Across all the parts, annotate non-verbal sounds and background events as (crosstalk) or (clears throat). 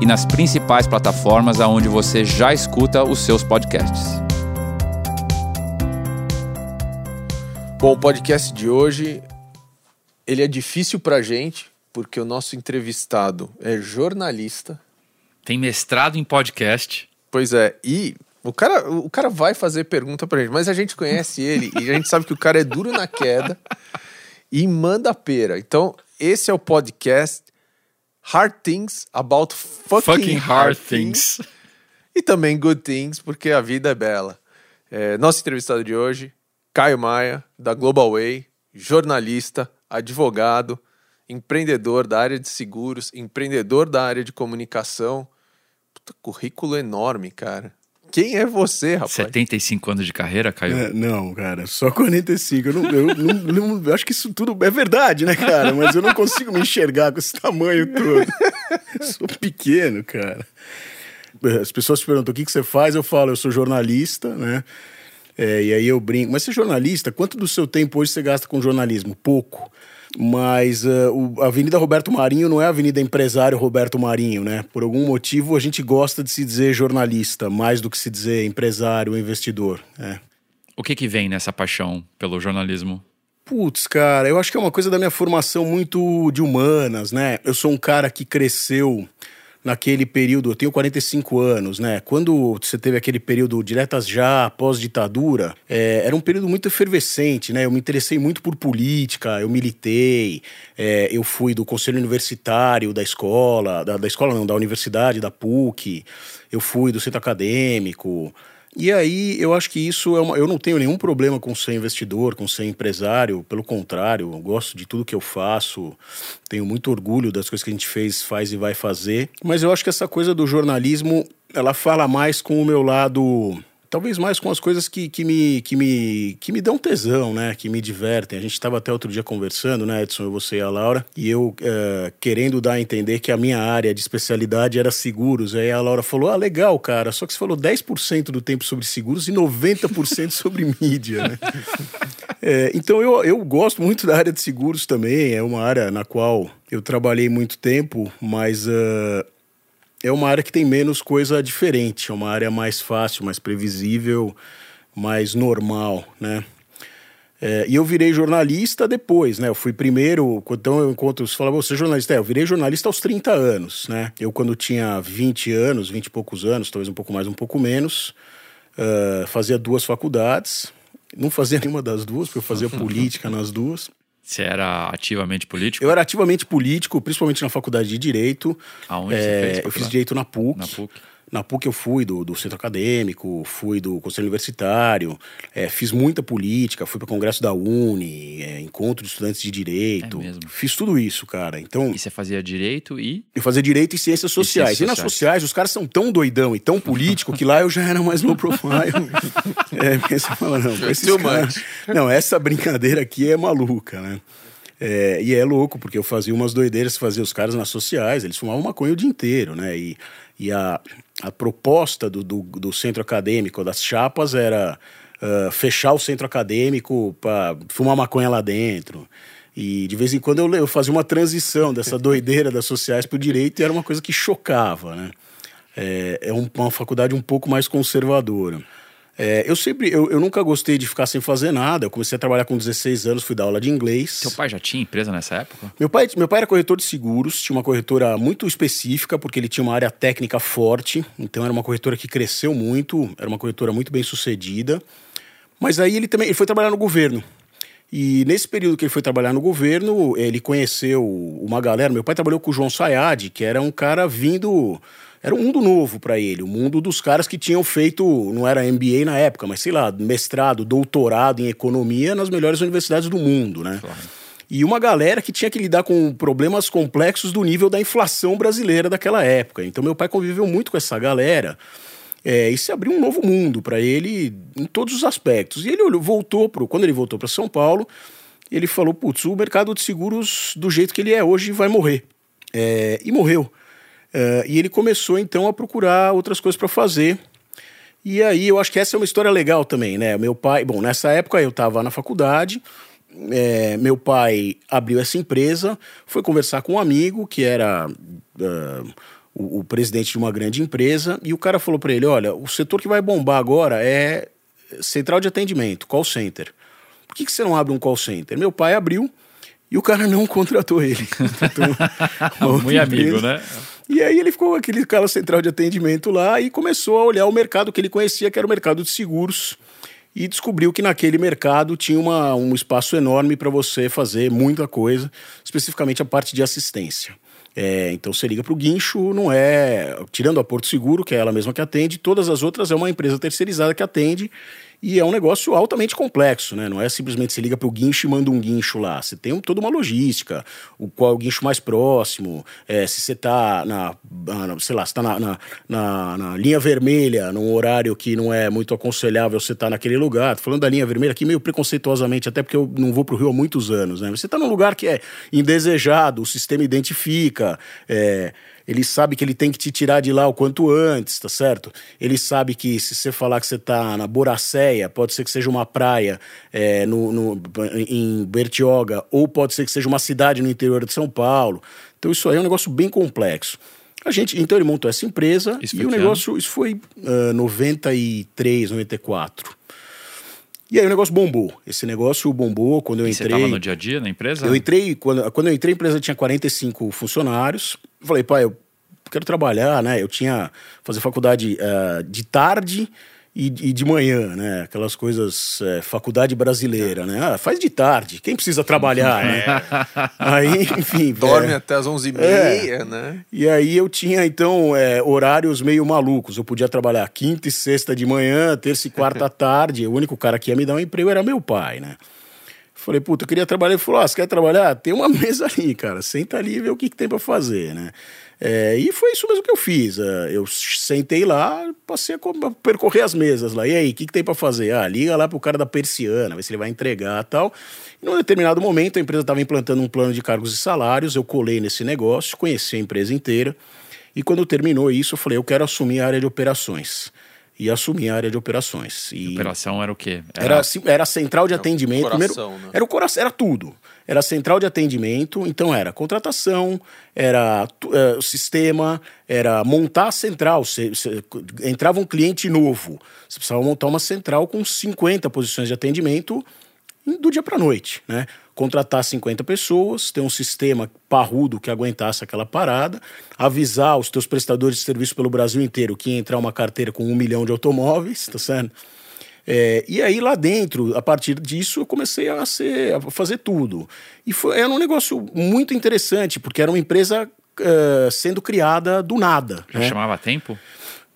e nas principais plataformas aonde você já escuta os seus podcasts. Bom, o podcast de hoje ele é difícil pra gente, porque o nosso entrevistado é jornalista. Tem mestrado em podcast. Pois é, e o cara, o cara vai fazer pergunta pra gente, mas a gente conhece ele e a gente sabe que o cara é duro na queda e manda pera. Então, esse é o podcast Hard Things About Fucking, Fucking Hard, hard things. things. E também Good Things, porque a vida é bela. É, nosso entrevistado de hoje, Caio Maia, da Global Way, jornalista, advogado, empreendedor da área de seguros, empreendedor da área de comunicação. Puta, currículo enorme, cara. Quem é você, rapaz? 75 anos de carreira, Caio? É, não, cara, só 45. Eu, não, eu não- não- eu acho que isso tudo é verdade, né, cara? Mas eu não consigo me enxergar com esse tamanho todo. Eu sou pequeno, cara. As pessoas te perguntam o que, que você faz, eu falo, eu sou jornalista, né? É, e aí eu brinco. Mas você é jornalista, quanto do seu tempo hoje você gasta com jornalismo? Pouco. Mas eh, o- a Avenida Roberto Marinho não é a Avenida Empresário Roberto Marinho, né? Por algum motivo a gente gosta de se dizer jornalista, mais do que se dizer empresário ou investidor. É. O que que vem nessa paixão pelo jornalismo? Putz, cara, eu acho que é uma coisa da minha formação muito de humanas, né? Eu sou um cara que cresceu naquele período, eu tenho 45 anos, né? Quando você teve aquele período diretas já, pós-ditadura, é, era um período muito efervescente, né? Eu me interessei muito por política, eu militei, é, eu fui do conselho universitário da escola, da, da escola não, da universidade, da PUC, eu fui do centro acadêmico, e aí, eu acho que isso é uma. Eu não tenho nenhum problema com ser investidor, com ser empresário, pelo contrário, eu gosto de tudo que eu faço, tenho muito orgulho das coisas que a gente fez, faz e vai fazer. Mas eu acho que essa coisa do jornalismo, ela fala mais com o meu lado. Talvez mais com as coisas que, que, me, que, me, que me dão tesão, né? Que me divertem. A gente estava até outro dia conversando, né, Edson, você e a Laura, e eu eh, querendo dar a entender que a minha área de especialidade era seguros. Aí a Laura falou: Ah, legal, cara, só que você falou 10% do tempo sobre seguros e 90% (laughs) sobre mídia, né? É, (laughs) então eu, eu gosto muito da área de seguros também, é uma área na qual eu trabalhei muito tempo, mas ah, é uma área que tem menos coisa diferente, é uma área mais fácil, mais previsível, mais normal, né? É, e eu virei jornalista depois, né? Eu fui primeiro, então eu encontro, você fala, você é jornalista? É, eu virei jornalista aos 30 anos, né? Eu quando tinha 20 anos, 20 e poucos anos, talvez um pouco mais, um pouco menos, ah, fazia duas faculdades, não fazia nenhuma das duas, porque eu fazia (laughs) política nas duas. Você era ativamente político? Eu era ativamente político, principalmente na faculdade de Direito. Aonde você É, fez Eu fiz? Direito na PUC. Na PUC. Na PUC eu fui do, do centro acadêmico, fui do conselho universitário, é, fiz muita política, fui para o congresso da Uni, é, encontro de estudantes de direito. É? Fiz tudo isso, cara. Então, E você fazia direito e. eu fazia direito e ciências sociais. E, ciências nas sociais. sociais, os caras são tão doidão e tão político que lá eu já era mais low profile. (laughs) é, você fala, não, caras- Não, essa brincadeira aqui é maluca, né? É, e é louco, porque eu fazia umas doideiras, fazia os caras nas sociais, eles fumavam maconha o dia inteiro, né? E, e a, a proposta do, do, do centro acadêmico, das chapas, era ah, fechar o centro acadêmico para fumar maconha lá dentro. E de vez em quando eu, eu fazia uma transição dessa (laughs) doideira das sociais para o direito e era uma coisa que chocava, né? É, é um- uma faculdade um pouco mais conservadora. É, eu sempre, eu, eu nunca gostei de ficar sem fazer nada. Eu comecei a trabalhar com 16 anos, fui dar aula de inglês. Seu pai já tinha empresa nessa época? Meu pai, meu pai era corretor de seguros, tinha uma corretora muito específica, porque ele tinha uma área técnica forte, então era uma corretora que cresceu muito, era uma corretora muito bem sucedida. Mas aí ele também ele foi trabalhar no governo. E nesse período que ele foi trabalhar no governo, ele conheceu uma galera. Meu pai trabalhou com o João Sayad, que era um cara vindo. Era um mundo novo para ele, o mundo dos caras que tinham feito, não era MBA na época, mas sei lá, mestrado, doutorado em economia nas melhores universidades do mundo, né? Claro. e uma galera que tinha que lidar com problemas complexos do nível da inflação brasileira daquela época. Então meu pai conviveu muito com essa galera. É, e se abriu um novo mundo para ele em todos os aspectos. E ele olhou, voltou pro, quando ele voltou para São Paulo, ele falou: putz, o mercado de seguros, do jeito que ele é hoje, vai morrer. É, e morreu. É, e ele começou então a procurar outras coisas para fazer. E aí eu acho que essa é uma história legal também, né? Meu pai, bom, nessa época eu estava na faculdade, é, meu pai abriu essa empresa, foi conversar com um amigo que era uh, o, o, presidente de uma grande empresa, e o cara falou para ele: olha, o setor que vai bombar agora é central de atendimento, call center. Por que, que você não abre um call center? Meu pai abriu e o cara não (laughs) contratou ele. (laughs) Muito amigo, né? E aí ele ficou aquele cara central de atendimento lá e começou a olhar o mercado que ele conhecia, que era o mercado de seguros, e descobriu que naquele mercado tinha uma, um espaço enorme para você fazer muita coisa, especificamente a parte de assistência. É, então você liga para o guincho, não é. Tirando a Porto Seguro, que é ela mesma que atende, todas as outras é uma empresa terceirizada que atende e é um negócio altamente complexo, né? Não é simplesmente você liga para o guincho e manda um guincho lá. Você tem toda uma logística, o qual é o guincho mais próximo, é, se você está na, na, sei lá, está na, na, na, na, linha vermelha, num horário que não é muito aconselhável você estar tá naquele lugar. Tô falando da linha vermelha aqui meio preconceituosamente, até porque eu não vou para o Rio há muitos anos, né? Você está num lugar que é indesejado, o sistema identifica, é, ele sabe que ele tem que te tirar de lá o quanto antes, tá certo? Ele sabe que se você falar que você tá na Boracéia, pode ser que seja uma praia é, no, no, em Bertioga, ou pode ser que seja uma cidade no interior de São Paulo. Então isso aí é um negócio bem complexo. A gente, então ele montou essa empresa isso e o negócio, ano? isso foi uh, 93, 94. E aí o negócio bombou. Esse negócio bombou quando eu e entrei. Você estava no dia a dia na empresa? Eu entrei, quando, quando eu entrei, a empresa tinha 45 funcionários. Falei, pai, eu quero trabalhar, né? Eu tinha fazer faculdade uh, de tarde e, e, de manhã, né? Aquelas coisas, é, faculdade brasileira, né? Ah, faz de tarde, quem precisa trabalhar, né? (laughs) aí, enfim. Dorme é, até as 11h30, é, né? E aí eu tinha, então, é, horários meio malucos. Eu podia trabalhar quinta e sexta de manhã, terça e quarta (laughs) à tarde. O único cara que ia me dar um emprego era meu pai, né? Falei, puta, eu queria trabalhar. Ele falou, ah, você quer trabalhar? Tem uma (laughs) mesa ali, cara. Senta ali e vê o que, que tem para fazer, né? É, e foi isso mesmo que eu fiz. É, eu sentei lá, passei a percorrer as mesas lá. E aí, o que, que tem para fazer? Ah, liga lá pro cara da persiana, ver se ele vai entregar tal. E num determinado momento, a empresa estava implantando um plano de cargos e salários. Eu colei nesse negócio, conheci a empresa inteira. E quando terminou isso, eu falei, eu quero assumir a área de operações e assumir a área de operações. E operação era o quê? Era, era, era central de atendimento. Coração, primeiro, né? Era o coração, era tudo. Era central de atendimento, então era contratação, era uh, sistema, era montar a central. Cê, cê, entrava um cliente novo, você precisava montar uma central com 50 posições de atendimento do dia para noite, né? Contratar 50 pessoas, ter um sistema parrudo que aguentasse aquela parada, avisar os teus prestadores de serviço pelo Brasil inteiro que ia entrar uma carteira com um milhão de automóveis, tá certo? É, e aí lá dentro, a partir disso, eu comecei a, ser, a fazer tudo. E foi, era um negócio muito interessante, porque era uma empresa uh, sendo criada do nada. Já né? chamava Tempo?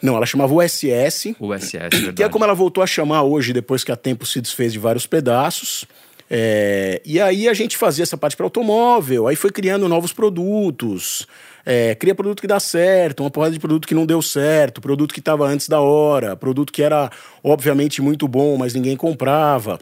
Não, ela chamava USS. USS, verdade. Que é como ela voltou a chamar hoje, depois que a Tempo se desfez de vários pedaços. É, e aí a gente fazia essa parte para automóvel, aí foi criando novos produtos, é, cria produto que dá certo, uma porrada de produto que não deu certo, produto que estava antes da hora, produto que era obviamente muito bom, mas ninguém comprava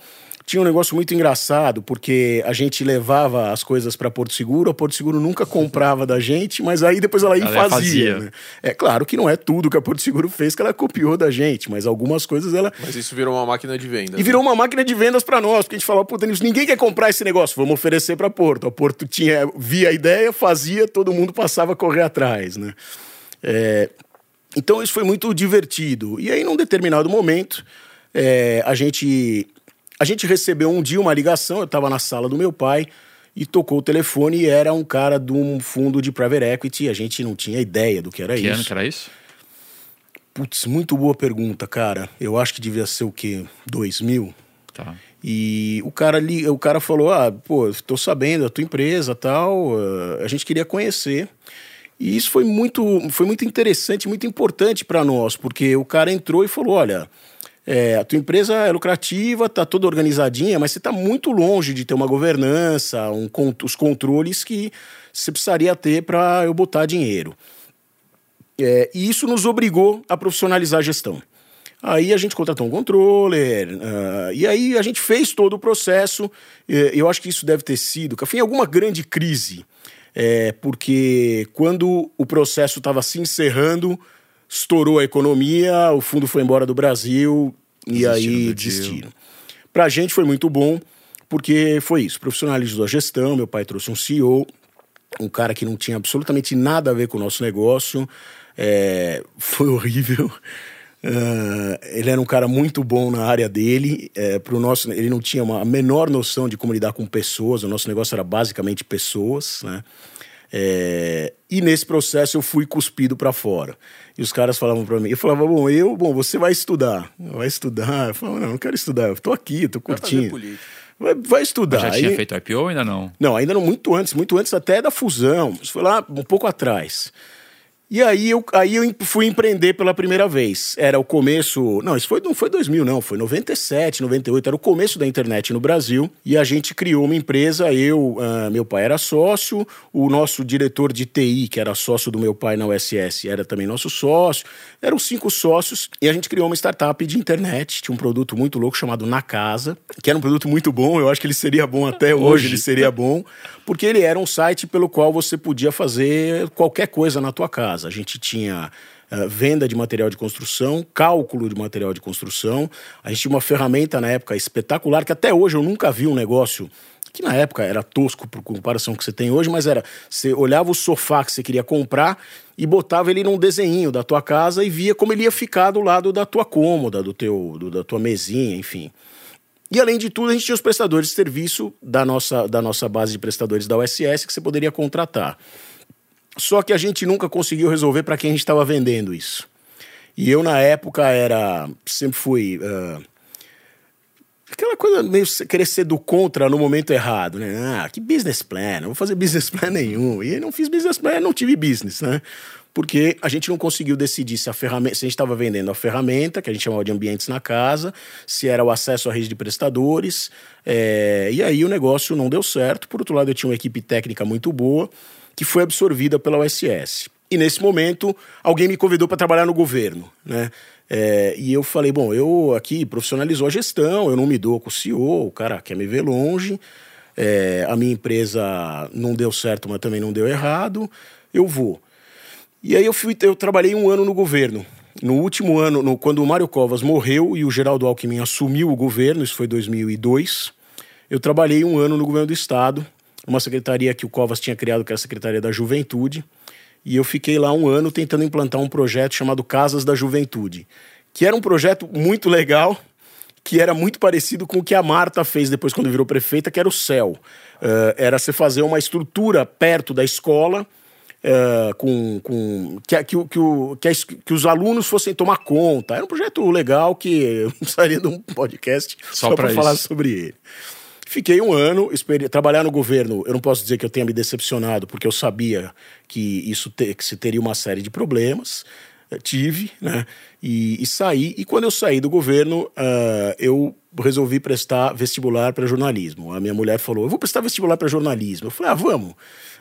tinha um negócio muito engraçado, porque a gente levava as coisas para Porto Seguro, a Porto Seguro nunca comprava da gente, mas aí depois ela ia ela e fazia. fazia. Né? É claro que não é tudo que a Porto Seguro fez que ela copiou da gente, mas algumas coisas ela. Mas isso virou uma máquina de vendas. E virou né? uma máquina de vendas para nós, porque a gente falou, puta, ninguém quer comprar esse negócio, vamos oferecer para Porto. A Porto tinha, via a ideia, fazia, todo mundo passava a correr atrás, né? É... Então isso foi muito divertido. E aí, num determinado momento, é, a gente a gente recebeu um dia uma ligação, eu estava na sala do meu pai e tocou o telefone e era um cara de um fundo de private equity. A gente não tinha ideia do que era que isso. Que ano que era isso? Putz, muito boa pergunta, cara. Eu acho que devia ser o quê? 2000? Tá. E o cara ali, o cara falou: "Ah, pô, tô sabendo da tua empresa, tal, eh, a gente queria conhecer". E isso foi muito, foi muito interessante, muito importante para nós, porque o cara entrou e falou: "Olha, é, a tua empresa é lucrativa, está toda organizadinha, mas você está muito longe de ter uma governança, um, os controles que você precisaria ter para eu botar dinheiro. É, e isso nos obrigou a profissionalizar a gestão. Aí a gente contratou um controller, uh, e aí a gente fez todo o processo. eu acho que isso deve ter sido, foi em alguma grande crise, é, porque quando o processo estava se encerrando, estourou a economia, o fundo foi embora do Brasil e aí desistiram. Para a gente foi muito bom, porque foi isso, profissionalizou a gestão, meu pai trouxe um CEO, um cara que não tinha absolutamente nada a ver com o nosso negócio, é, foi horrível. Uh, ele era um cara muito bom na área dele. É, pro nosso, ele não tinha uma, a menor noção de como lidar com pessoas. O nosso negócio era basicamente pessoas, né? É, e nesse processo eu fui cuspido para fora. E os caras falavam para mim, eu falava, bom, eu, bom, você vai estudar, vai estudar. Eu falava, não, não quero estudar, eu tô aqui, tô curtindo. Vai, vai, estudar. Mas já tinha feito IPO ou ainda não? Não, ainda não, muito antes, muito antes até da fusão. Isso foi lá um pouco atrás. E aí eu, aí eu fui empreender pela primeira vez. Era o começo. Não, isso foi, não foi 2000, não. Foi 97, 98. Era o começo da internet no Brasil. E a gente criou uma empresa. Eu, uh, meu pai era sócio. O nosso diretor de TI, que era sócio do meu pai na USS, era também nosso sócio. Eram cinco sócios. E a gente criou uma startup de internet. Tinha um produto muito louco chamado Na Casa, que era um produto muito bom. Eu acho que ele seria bom até (laughs) hoje. hoje ele seria bom. Porque ele era um site pelo qual você podia fazer qualquer coisa na tua casa casa. A gente tinha uh, venda de material de construção, cálculo de material de construção. A gente tinha uma ferramenta na época espetacular, que até hoje eu nunca vi um negócio que na época era tosco por comparação que você tem hoje, mas era você olhava o sofá que você queria comprar e botava ele num desenho da tua casa e via como ele ia ficar do lado da tua cômoda, do teu, do, da tua mesinha, enfim. E além de tudo, a gente tinha os prestadores de serviço da nossa, da nossa base de prestadores da USS que você poderia contratar. Só que a gente nunca conseguiu resolver para quem a gente estava vendendo isso. E eu, na época, era. Sempre fui. Uh, aquela coisa meio querer ser do contra no momento errado, né? Ah, que business plan? Não vou fazer business plan nenhum. E não fiz business plan, não tive business, né? Porque a gente não conseguiu decidir se a ferramenta, se a gente estava vendendo a ferramenta, que a gente chamava de ambientes na casa, se era o acesso à rede de prestadores. É, e aí o negócio não deu certo. Por outro lado, eu tinha uma equipe técnica muito boa que foi absorvida pela OSS. E nesse momento, alguém me convidou para trabalhar no governo, né? É, e eu falei, bom, eu aqui profissionalizou a gestão, eu não me dou com o CEO, o cara quer me ver longe, é, a minha empresa não deu certo, mas também não deu errado, eu vou. E aí eu fui, eu trabalhei um ano no governo. No último ano, no, quando o Mário Covas morreu e o Geraldo Alckmin assumiu o governo, isso foi 2002, eu trabalhei um ano no governo do estado, uma secretaria que o Covas tinha criado, que era a Secretaria da Juventude, e eu fiquei lá um ano tentando implantar um projeto chamado Casas da Juventude, que era um projeto muito legal, que era muito parecido com o que a Marta fez depois quando virou prefeita, que era o CEL. Uh, era você fazer uma estrutura perto da escola, uh, com, com que, que, que, que, que, os alunos fossem tomar conta. Era um projeto legal que (laughs) eu precisaria de um podcast só, só para falar sobre ele. Fiquei um ano, espere, trabalhar no governo. Eu não posso dizer que eu tenha me decepcionado, porque eu sabia que isso te, que se teria uma série de problemas. Eu tive, né? E, e, saí. E quando eu saí do governo, uh, eu resolvi prestar vestibular para jornalismo. A minha mulher falou: Eu vou prestar vestibular para jornalismo. Eu falei: Ah, vamos.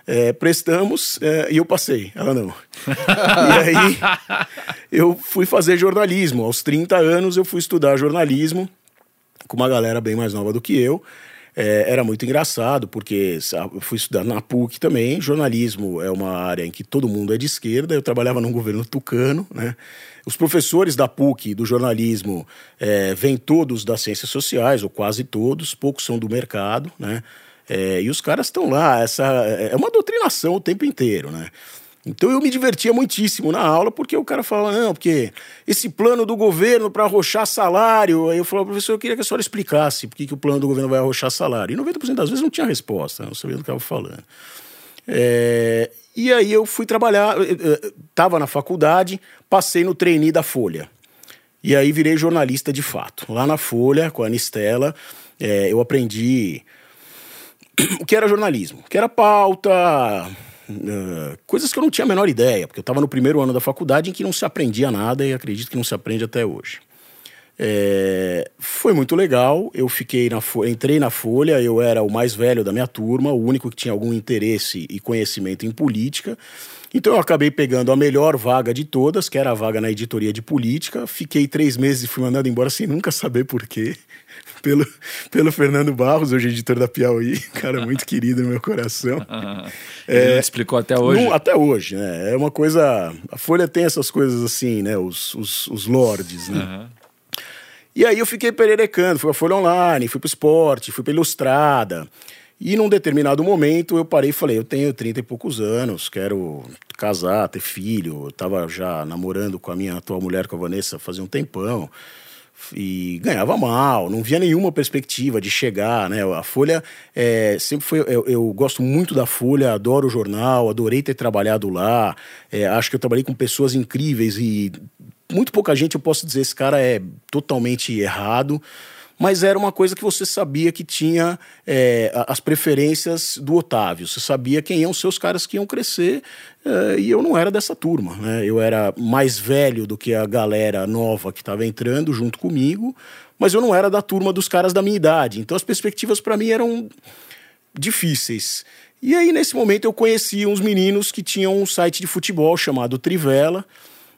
É, prestamos é, e eu passei. Ela não. (laughs) e aí eu fui fazer jornalismo. Aos 30 anos eu fui estudar jornalismo com uma galera bem mais nova do que eu. É, era muito engraçado, porque fui estudar na PUC também. Jornalismo é uma área em que todo mundo é de esquerda. Eu trabalhava num governo tucano, né? Os professores da PUC do jornalismo é, vêm todos das ciências sociais, ou quase todos, poucos são do mercado, né? É, e os caras estão lá. Essa é uma doutrinação o tempo inteiro, né? Então eu me divertia muitíssimo na aula, porque o cara falava, não, porque esse plano do governo para arrochar salário. Aí eu falava, professor, eu queria que a senhora explicasse por que, o plano do governo vai arrochar salário. E 90% das vezes não tinha resposta, não sabia do que estava falando. É, e aí eu fui trabalhar, estava na faculdade, passei no trainee da Folha. E aí virei jornalista de fato. Lá na Folha, com a Anistela, é, eu aprendi (clears throat) o que era jornalismo, o que era pauta Uh, coisas que eu não tinha a menor ideia, porque eu estava no primeiro ano da faculdade em que não se aprendia nada e acredito que não se aprende até hoje. É, foi muito legal. Eu fiquei na entrei na Folha, eu era o mais velho da minha turma, o único que tinha algum interesse e conhecimento em política. Então eu acabei pegando a melhor vaga de todas, que era a vaga na editoria de política. Fiquei três meses e fui mandado embora sem nunca saber por quê. Pelo, pelo Fernando Barros, hoje editor da Piauí, (laughs) cara muito querido no meu coração. Ele é, explicou até hoje? Não, até hoje, né? É uma coisa. A Folha tem essas coisas assim, né? Os, os, os lords, né? Uhum. E aí eu fiquei pererecando, fui pra Folha Online, fui pro esporte, fui pra Ilustrada. E num determinado momento eu parei e falei: eu tenho 30 e poucos anos, quero casar, ter filho. Eu tava já namorando com a minha atual mulher, com a Vanessa, fazia um tempão. E ganhava mal, não via nenhuma perspectiva de chegar, né? A Folha é, sempre foi. Eu, eu, gosto muito da Folha, adoro o jornal, adorei ter trabalhado lá. É, acho que eu trabalhei com pessoas incríveis e muito pouca gente eu posso dizer esse cara é totalmente errado mas era uma coisa que você sabia que tinha é, as preferências do Otávio. Você sabia quem iam ser os caras que iam crescer é, e eu não era dessa turma. Né? Eu era mais velho do que a galera nova que estava entrando junto comigo, mas eu não era da turma dos caras da minha idade. Então as perspectivas para mim eram difíceis. E aí, nesse momento, eu conheci uns meninos que tinham um site de futebol chamado Trivela.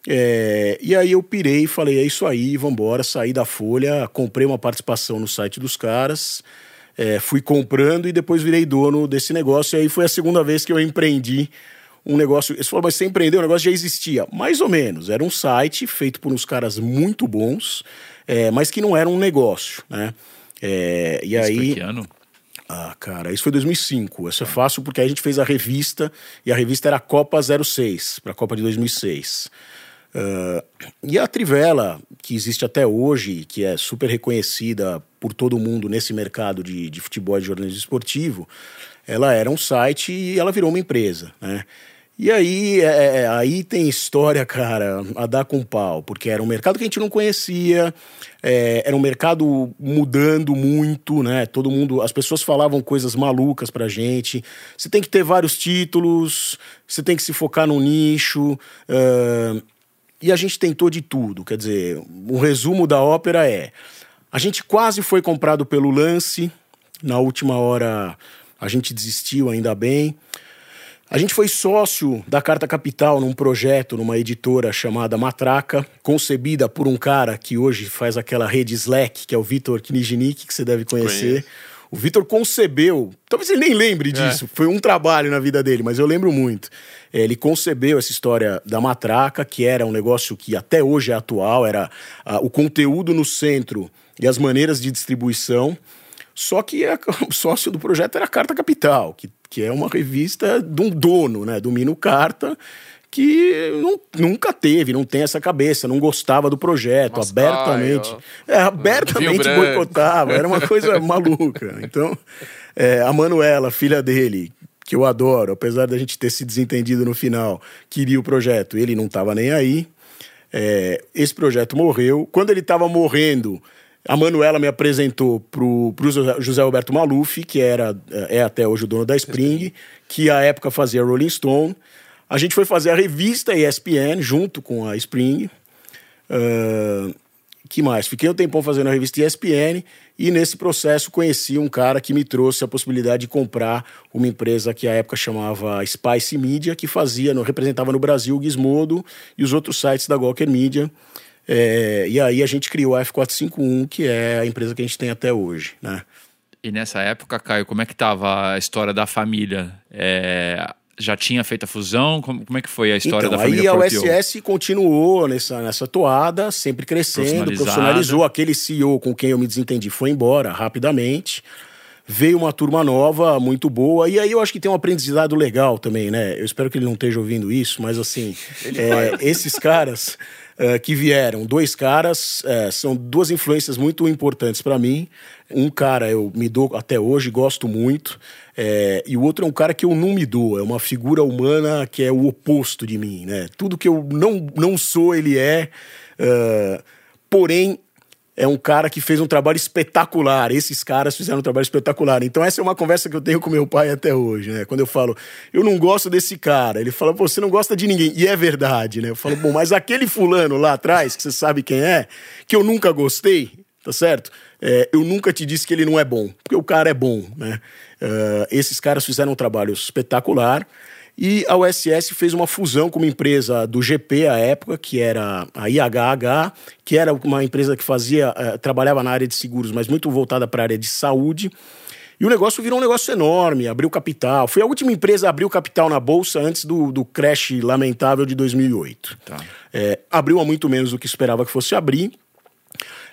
É, e aí eu pirei e falei, é isso aí, vambora, saí da Folha, comprei uma participação no site dos caras, é, fui comprando e depois virei dono desse negócio. E aí foi a segunda vez que eu empreendi um negócio. Você falou, mas você empreendeu, o negócio já existia. Mais ou menos. Era um site feito por uns caras muito bons, é, mas que não era um negócio, né? É, e aí. Foi que ano? Ah, cara, isso foi 2005. Isso é fácil porque a gente fez a revista e a revista era Copa 06, para a Copa de 2006. Uh, e a Trivela, que existe até hoje, que é super reconhecida por todo mundo nesse mercado de, de futebol e de jornalismo esportivo, ela era um site e ela virou uma empresa, né? E aí, é, é, aí tem história, (laughs) cara, a dar com pau, porque era um mercado que a gente não conhecia, é, era um mercado mudando muito, né? Todo mundo, as pessoas falavam coisas malucas pra gente. Você tem que ter vários títulos, você tem que se focar no nicho. Uh, e a gente tentou de tudo. Quer dizer, o um resumo da ópera é: a gente quase foi comprado pelo lance, na última hora a gente desistiu, ainda bem. A gente foi sócio da Carta Capital num projeto, numa editora chamada Matraca, concebida por um cara que hoje faz aquela rede Slack, que é o Vitor Knijnik, que você deve conhecer. Conheço. O Vitor concebeu, talvez ele nem lembre é. disso, é. foi um trabalho na vida dele, mas eu lembro muito. É, ele concebeu essa história da matraca, que era um negócio que até hoje é atual, era a, o conteúdo no centro e as maneiras de distribuição. Só que a, (laughs) o sócio do projeto era a Carta Capital, que, que é uma revista de um dono, né, do Mino Carta, que não, nunca teve, não tem essa cabeça, não gostava do projeto, Nossa, abertamente. Ai, é, abertamente boicotava, era uma coisa (laughs) maluca. Então, é, a Manuela, filha dele, que eu adoro, apesar da gente ter se desentendido no final, queria o projeto, ele não estava nem aí. É, esse projeto morreu. Quando ele estava morrendo, a Manuela me apresentou pro, pro José Alberto Maluf, que era, é até hoje o dono da Spring, que à época fazia Rolling Stone. A gente foi fazer a revista ESPN junto com a Spring. Uh, que mais? Fiquei um tempão fazendo a revista ESPN e nesse processo conheci um cara que me trouxe a possibilidade de comprar uma empresa que à época chamava Spice Media, que fazia, representava no Brasil o Gizmodo e os outros sites da Gawker Media. É, e aí a gente criou a F451, que é a empresa que a gente tem até hoje, né? E nessa época, Caio, como é que estava a história da família? É, já tinha feito a fusão? Como, como é que foi a história então, da família Aí a USS continuou nessa, nessa toada, sempre crescendo, profissionalizou. Aquele CEO com quem eu me desentendi foi embora rapidamente. Veio uma turma nova, muito boa, e aí eu acho que tem um aprendizado legal também, né? Eu espero que ele não esteja ouvindo isso, mas assim, (laughs) é, esses caras uh, que vieram, dois caras, uh, são duas influências muito importantes para mim. Um cara eu me dou até hoje, gosto muito, é, e o outro é um cara que eu não me dou, é uma figura humana que é o oposto de mim, né? Tudo que eu não, não sou, ele é. Uh, porém, é um cara que fez um trabalho espetacular. Esses caras fizeram um trabalho espetacular. Então, essa é uma conversa que eu tenho com meu pai até hoje, né? Quando eu falo, eu não gosto desse cara, ele fala, você não gosta de ninguém. E é verdade, né? Eu falo, bom, mas aquele fulano lá atrás, que você sabe quem é, que eu nunca gostei, tá certo? É, eu nunca te disse que ele não é bom, porque o cara é bom, né? Uh, esses caras fizeram um trabalho espetacular. E a USS fez uma fusão com uma empresa do GP à época, que era a IHH, que era uma empresa que fazia, uh, trabalhava na área de seguros, mas muito voltada para a área de saúde. E o negócio virou um negócio enorme, abriu capital. Foi a última empresa a abrir o capital na Bolsa antes do, do crash lamentável de 2008. Tá. É, abriu a muito menos do que esperava que fosse abrir.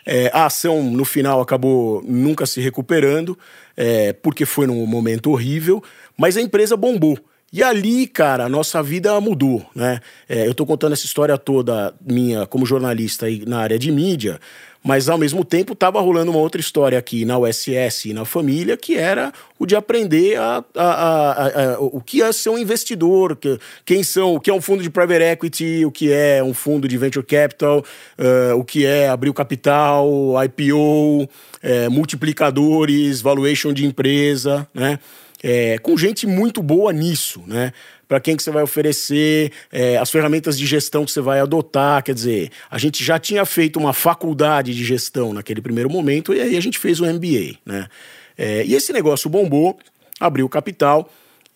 É, a ação, no final, acabou nunca se recuperando, é, porque foi num momento horrível, mas a empresa bombou. E ali, cara, a nossa vida mudou, né? É, eu tô contando essa história toda minha como jornalista aí na área de mídia, mas ao mesmo tempo estava rolando uma outra história aqui na USS e na família, que era o de aprender a, a, a, o que é ser um investidor, que, quem são, o que é um fundo de private equity, o que é um fundo de venture capital, uh, o que é abrir o capital, IPO, é, multiplicadores, valuation de empresa, né? É, com gente muito boa nisso, né? Para quem que você vai oferecer, é, as ferramentas de gestão que você vai adotar, quer dizer, a gente já tinha feito uma faculdade de gestão naquele primeiro momento e aí a gente fez o MBA, né? É, e esse negócio bombou, abriu capital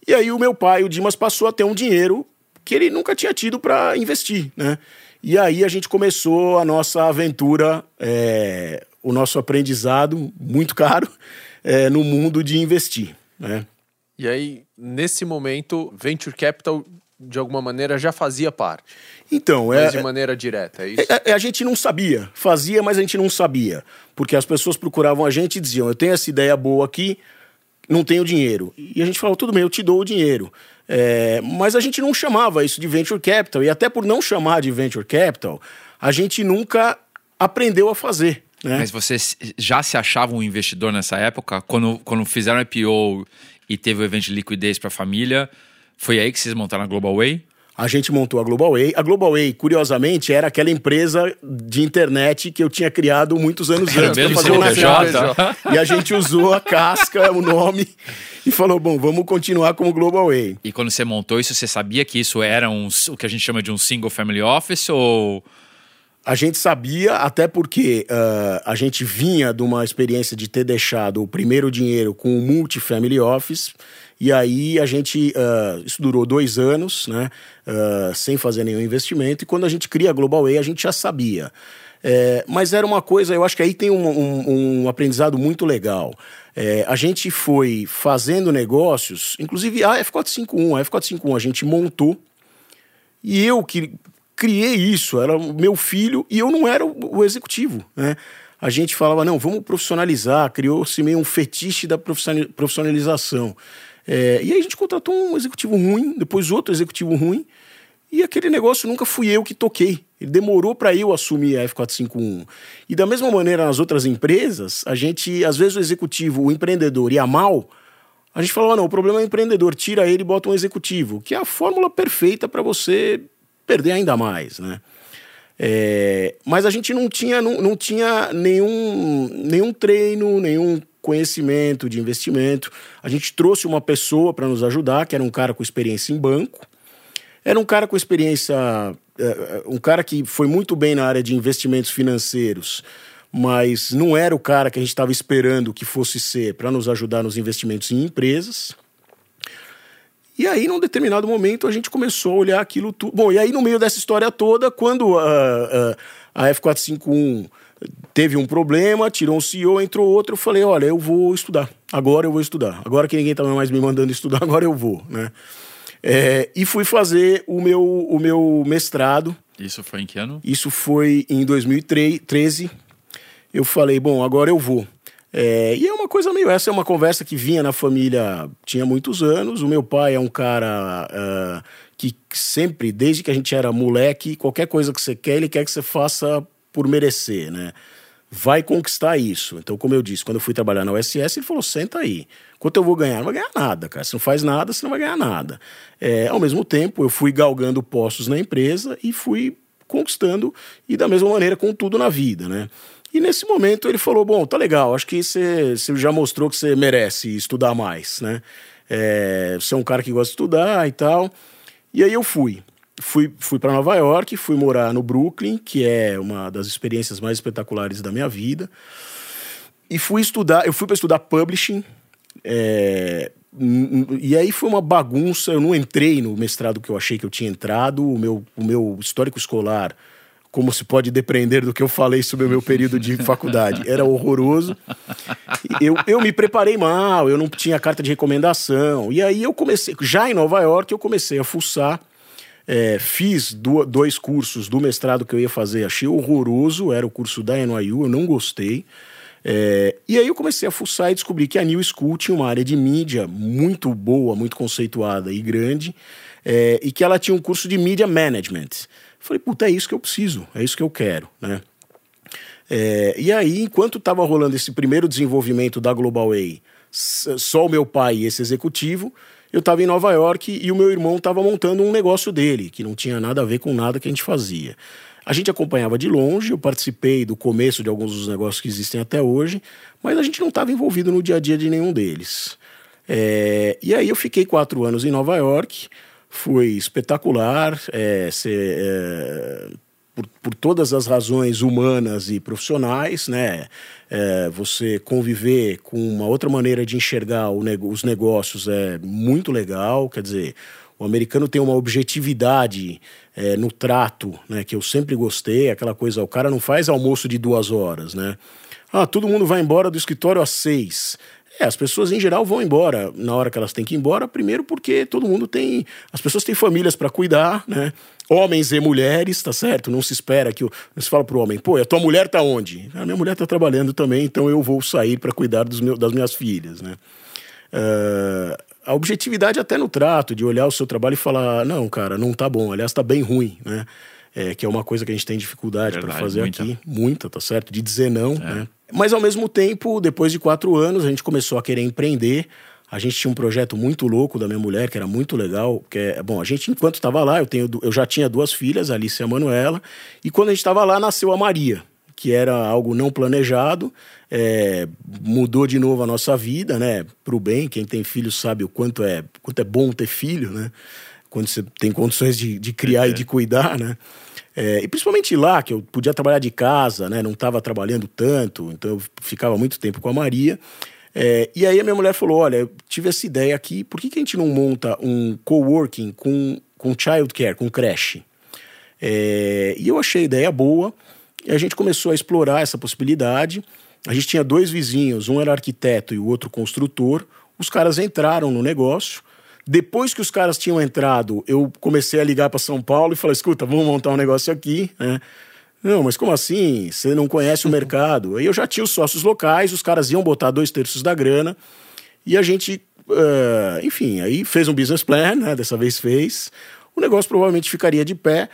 e aí o meu pai, o Dimas, passou a ter um dinheiro que ele nunca tinha tido para investir, né? E aí a gente começou a nossa aventura, é, o nosso aprendizado muito (laughs) caro é, no mundo de investir, né? E aí, nesse momento, Venture Capital, de alguma maneira, já fazia parte. Então, é. Mas de maneira direta, é isso? É, é, a gente não sabia. Fazia, mas a gente não sabia. Porque as pessoas procuravam a gente e diziam: Eu tenho essa ideia boa aqui, não tenho dinheiro. E a gente falava: Tudo bem, eu te dou o dinheiro. É, mas a gente não chamava isso de venture capital. E até por não chamar de venture capital, a gente nunca aprendeu a fazer. Né? Mas vocês já se achavam um investidor nessa época? Quando, quando fizeram IPO e teve o evento de liquidez para a família. Foi aí que vocês montaram a Global Way? A gente montou a Global Way. A Global Way, curiosamente, era aquela empresa de internet que eu tinha criado muitos anos antes para fazer o E a gente usou a casca, o nome, e falou: bom, vamos continuar como Global Way. E quando você montou isso, você sabia que isso era um, o que a gente chama de um single family office ou. A gente sabia, até porque uh, a gente vinha de uma experiência de ter deixado o primeiro dinheiro com o multifamily office, e aí a gente. Uh, isso durou dois anos, né? Uh, sem fazer nenhum investimento, e quando a gente cria a Global Way, a gente já sabia. É, mas era uma coisa, eu acho que aí tem um, um, um aprendizado muito legal. É, a gente foi fazendo negócios, inclusive a F451, a F451 a gente montou, e eu que criei isso, era o meu filho e eu não era o, o executivo, né? A gente falava, não, vamos profissionalizar, criou-se meio um fetiche da profissionalização. É, e aí a gente contratou um executivo ruim, depois outro executivo ruim, e aquele negócio nunca fui eu que toquei. Ele demorou para eu assumir a F451. E da mesma maneira nas outras empresas, a gente, às vezes o executivo, o empreendedor ia mal, a gente falava, não, o problema é o empreendedor, tira ele e bota um executivo, que é a fórmula perfeita para você perder ainda mais, né? É, mas a gente não tinha, não, não tinha nenhum, nenhum treino, nenhum conhecimento de investimento. A gente trouxe uma pessoa para nos ajudar, que era um cara com experiência em banco. Era um cara com experiência, é, é, um cara que foi muito bem na área de investimentos financeiros, mas não era o cara que a gente estava esperando que fosse ser para nos ajudar nos investimentos em empresas. E aí, num determinado momento, a gente começou a olhar aquilo tudo. Bom, e aí, no meio dessa história toda, quando a, a, a F451 teve um problema, tirou um CEO, entrou outro, eu falei, olha, eu vou estudar. Agora eu vou estudar. Agora que ninguém estava mais me mandando estudar, (laughs) agora eu vou, né? É, e fui fazer o meu, o meu mestrado. Isso foi em que ano? Isso foi em 2013. Eu falei, bom, agora eu vou. É, e é uma coisa meio. Essa é uma conversa que vinha na família tinha muitos anos. O meu pai é um cara uh, que sempre, desde que a gente era moleque, qualquer coisa que você quer, ele quer que você faça por merecer, né? Vai conquistar isso. Então, como eu disse, quando eu fui trabalhar na USS, ele falou: senta aí. Quanto eu vou ganhar? Não vai ganhar nada, cara. Se não faz nada, você não vai ganhar nada. É, ao mesmo tempo, eu fui galgando postos na empresa e fui conquistando, e da mesma maneira com tudo na vida, né? E nesse momento ele falou: Bom, tá legal, acho que você, já mostrou que você merece estudar mais, né? É, você é um cara que gosta de estudar e tal. E aí eu fui. Fui, fui para Nova York, fui morar no Brooklyn, que é uma das experiências mais espetaculares da minha vida. E fui estudar, eu fui para estudar publishing. É, e aí foi uma bagunça, eu não entrei no mestrado que eu achei que eu tinha entrado, o meu, o meu histórico escolar como se pode depender do que eu falei sobre o meu período de faculdade. Era horroroso. Eu, eu me preparei mal, eu não tinha carta de recomendação. E aí eu comecei, já em Nova York, eu comecei a fuçar. É, fiz do, dois cursos do mestrado que eu ia fazer, achei horroroso, era o curso da NYU, eu não gostei. É, e aí eu comecei a fuçar e descobri que a New School tinha uma área de mídia muito boa, muito conceituada e grande, é, e que ela tinha um curso de Media Management. Falei, puta, é isso que eu preciso, é isso que eu quero, né? É, e aí, enquanto estava rolando esse primeiro desenvolvimento da Global Way, só o meu pai e esse executivo, eu estava em Nova York e o meu irmão estava montando um negócio dele, que não tinha nada a ver com nada que a gente fazia. A gente acompanhava de longe, eu participei do começo de alguns dos negócios que existem até hoje, mas a gente não estava envolvido no dia a dia de nenhum deles. É, e aí eu fiquei quatro anos em Nova York, foi espetacular. É, ser, é, por, por, todas as razões humanas e profissionais, né? É, você conviver com uma outra maneira de enxergar os negócios é muito legal. Quer dizer, o americano tem uma objetividade é, no trato, né? Que eu sempre gostei. Aquela coisa, o cara não faz almoço de duas horas, né? Ah, todo mundo vai embora do escritório às seis. É, as pessoas em geral vão embora na hora que elas têm que ir embora, primeiro porque todo mundo tem. As pessoas têm famílias para cuidar, né? Homens e mulheres, tá certo? Não se espera que. O, não se fala pro homem, pô, a tua mulher tá onde? A minha mulher tá trabalhando também, então eu vou sair para cuidar dos meus, das minhas filhas, né? Uh, a objetividade até no trato, de olhar o seu trabalho e falar, não, cara, não tá bom, aliás, tá bem ruim, né? É, que é uma coisa que a gente tem dificuldade para fazer muita. aqui, muita, tá certo? De dizer não, é. né? Mas ao mesmo tempo, depois de quatro anos, a gente começou a querer empreender. A gente tinha um projeto muito louco da minha mulher, que era muito legal. Que é, bom, a gente, enquanto estava lá, eu, tenho, eu já tinha duas filhas, a Alice e a Manuela. E quando a gente estava lá, nasceu a Maria, que era algo não planejado. É, mudou de novo a nossa vida, né? Para o bem. Quem tem filho sabe o quanto é, quanto é bom ter filho, né? Quando você tem condições de, de criar é. e de cuidar, né? É, e principalmente lá, que eu podia trabalhar de casa, né? Não estava trabalhando tanto, então eu ficava muito tempo com a Maria. É, e aí a minha mulher falou: olha, eu tive essa ideia aqui, por que, que a gente não monta um coworking com, com childcare, com creche? É, e eu achei a ideia boa, e a gente começou a explorar essa possibilidade. A gente tinha dois vizinhos, um era arquiteto e o outro construtor. Os caras entraram no negócio. Depois que os caras tinham entrado, eu comecei a ligar para São Paulo e falei: escuta, vamos montar um negócio aqui, né? Não, mas como assim? Você não conhece o (laughs) mercado? Aí eu já tinha os sócios locais, os caras iam botar dois terços da grana e a gente, uh, enfim, aí fez um business plan, né? Dessa vez fez. O negócio provavelmente ficaria de pé,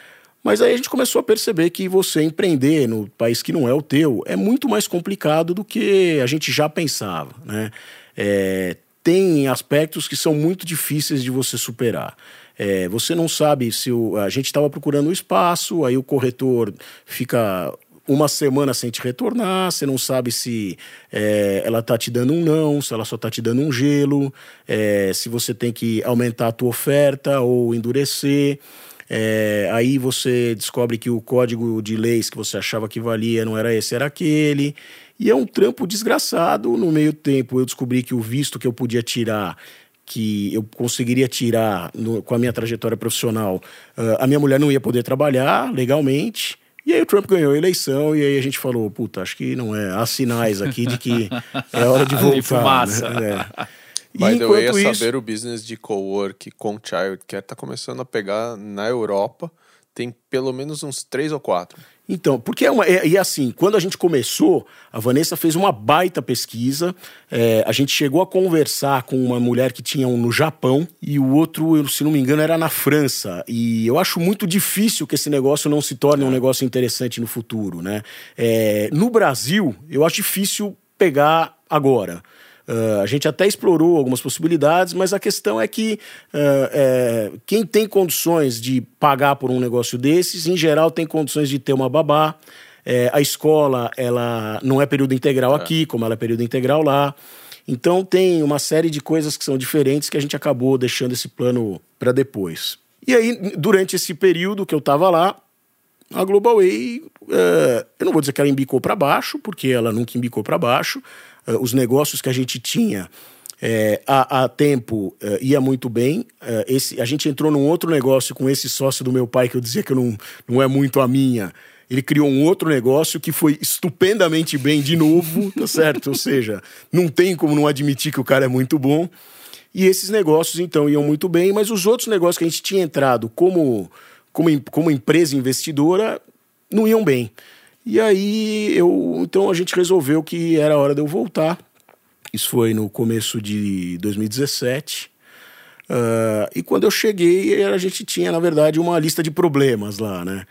mas aí a gente começou a perceber que você empreender no país que não é o teu é muito mais complicado do que a gente já pensava, né? É, tem aspectos que são muito difíceis de você superar. É, você não sabe se o, a gente estava procurando um espaço, aí o corretor fica uma semana sem te retornar, você não sabe se é, ela está te dando um não, se ela só está te dando um gelo, é, se você tem que aumentar a tua oferta ou endurecer. É, aí você descobre que o código de leis que você achava que valia não era esse, era aquele. E é um trampo desgraçado. No meio tempo, eu descobri que o visto que eu podia tirar que eu conseguiria tirar no, com a minha trajetória profissional, uh, a minha mulher não ia poder trabalhar legalmente. E aí o Trump ganhou a eleição e aí a gente falou, puta, acho que não é. Há sinais aqui de que é hora de (laughs) voltar. né? é. By the way, a saber o business de co-work com childcare tá começando a pegar na Europa. Tem pelo menos uns três ou quatro. Então, porque é uma. É, e assim, quando a gente começou, a Vanessa fez uma baita pesquisa. É, a gente chegou a conversar com uma mulher que tinha um no Japão e o outro, se não me engano, era na França. E eu acho muito difícil que esse negócio não se torne um negócio interessante no futuro, né? É, no Brasil, eu acho difícil pegar agora. Uh, a gente até explorou algumas possibilidades, mas a questão é que uh, é, quem tem condições de pagar por um negócio desses, em geral, tem condições de ter uma babá. É, a escola, ela não é período integral é. aqui, como ela é período integral lá. Então tem uma série de coisas que são diferentes que a gente acabou deixando esse plano para depois. E aí, durante esse período que eu estava lá, a Global Way, é, eu não vou dizer que ela embicou para baixo, porque ela nunca embicou para baixo. É, os negócios que a gente tinha é, há, há, tempo é, ia muito bem. É, esse, a gente entrou num outro negócio com esse sócio do meu pai, que eu dizia que não, não é muito a minha. Ele criou um outro negócio que foi estupendamente bem de novo, tá (laughs) certo? Ou seja, não tem como não admitir que o cara é muito bom. E esses negócios, então, iam muito bem, mas os outros negócios que a gente tinha entrado como, como, como empresa investidora não iam bem. E aí eu, então a gente resolveu que era hora de eu voltar isso foi no começo de 2017. Uh, ah, e quando eu cheguei, a gente tinha, na verdade, uma lista de problemas lá, né?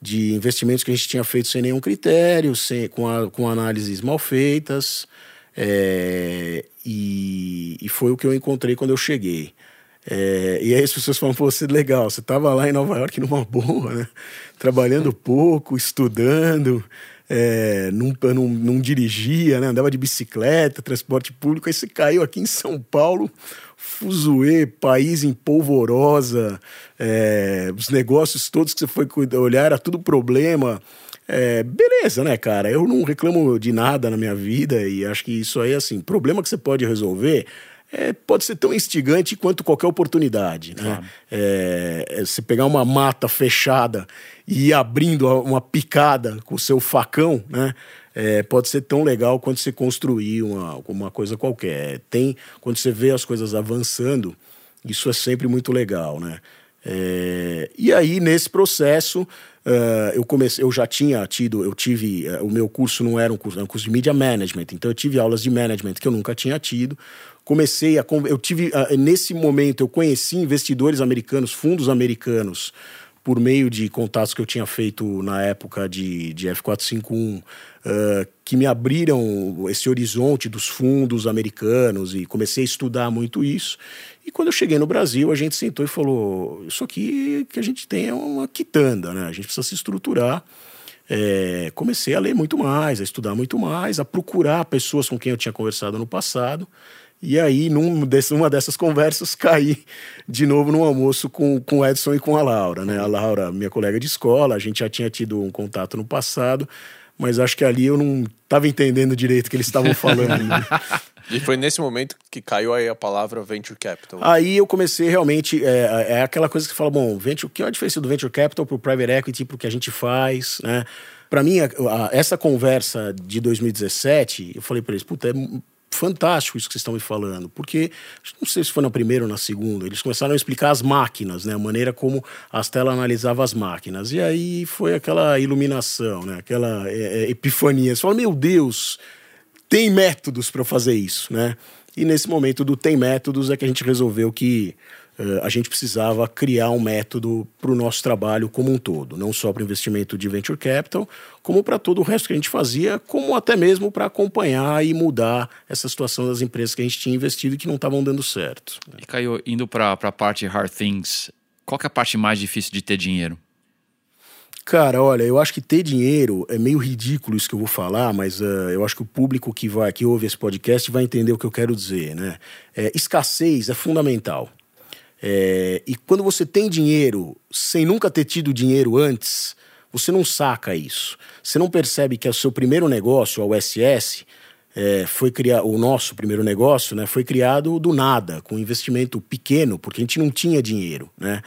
De investimentos que a gente tinha feito sem nenhum critério, sem, com, a, com análises mal feitas. É, e, e, foi o que eu encontrei quando eu cheguei. É, e aí as pessoas falam, pô, você é legal, você estava lá em Nova York numa (laughs) boa, né? Trabalhando pouco, estudando, é, não, não, não, dirigia, né? andava de bicicleta, transporte público, aí você caiu aqui em São Paulo, fuzuê, país em polvorosa, é, os negócios todos que você foi olhar, era tudo problema. É, beleza, né, cara? Eu não reclamo de nada na minha vida e acho que isso aí, assim, problema que você pode resolver é, pode ser tão instigante quanto qualquer oportunidade. Né? Claro. É, é, você pegar uma mata fechada e ir abrindo uma picada com o seu facão, né? É, pode ser tão legal quanto você construir uma, uma coisa qualquer. Tem, quando você vê as coisas avançando, isso é sempre muito legal, né? É, e aí, nesse processo, Uh, eu comecei, eu já tinha tido, eu tive, uh, o meu curso não era um curso, era um curso de media management, então eu tive aulas de management que eu nunca tinha tido. Comecei a, eu tive, uh, nesse momento, eu conheci investidores americanos, fundos americanos, por meio de contatos que eu tinha feito na época de, de F451, uh, que me abriram esse horizonte dos fundos americanos e comecei a estudar muito isso. E quando eu cheguei no Brasil, a gente sentou e falou: Isso aqui que a gente tem é uma quitanda, né? A gente precisa se estruturar. É, comecei a ler muito mais, a estudar muito mais, a procurar pessoas com quem eu tinha conversado no passado. E aí, numa dessas conversas, (laughs) caí de novo no almoço com, com o Edson e com a Laura. Né? A Laura, minha colega de escola, a gente já tinha tido um contato no passado, mas acho que ali eu não estava entendendo direito o que eles estavam falando. Né? (laughs) E foi nesse momento que caiu aí a palavra venture capital. Aí eu comecei realmente. É, é aquela coisa que fala, bom, venture, o que é a diferença do venture capital para o private equity, para o que a gente faz, né? Para mim, a, a, essa conversa de 2017, eu falei para eles, puta, é fantástico isso que vocês estão me falando, porque não sei se foi na primeira ou na segunda, eles começaram a explicar as máquinas, né, a maneira como a Stella analisava as máquinas, e aí foi aquela iluminação, né, aquela é, é, epifania. Você fala, meu Deus, tem métodos para fazer isso, né? E nesse momento do tem métodos é que a gente resolveu que a gente precisava criar um método para o nosso trabalho como um todo, não só para o investimento de venture capital, como para todo o resto que a gente fazia, como até mesmo para acompanhar e mudar essa situação das empresas que a gente tinha investido e que não estavam dando certo. E caiu indo para a parte hard things, qual é a parte mais difícil de ter dinheiro? Cara, olha, eu acho que ter dinheiro é meio ridículo isso que eu vou falar, mas uh, eu acho que o público que vai que ouve esse podcast vai entender o que eu quero dizer, né? É, escassez é fundamental. É, e quando você tem dinheiro sem nunca ter tido dinheiro antes, você não saca isso. Você não percebe que o seu primeiro negócio, a USS, é, foi criar o nosso primeiro negócio, né? Foi criado do nada, com um investimento pequeno, porque a gente não tinha dinheiro, né?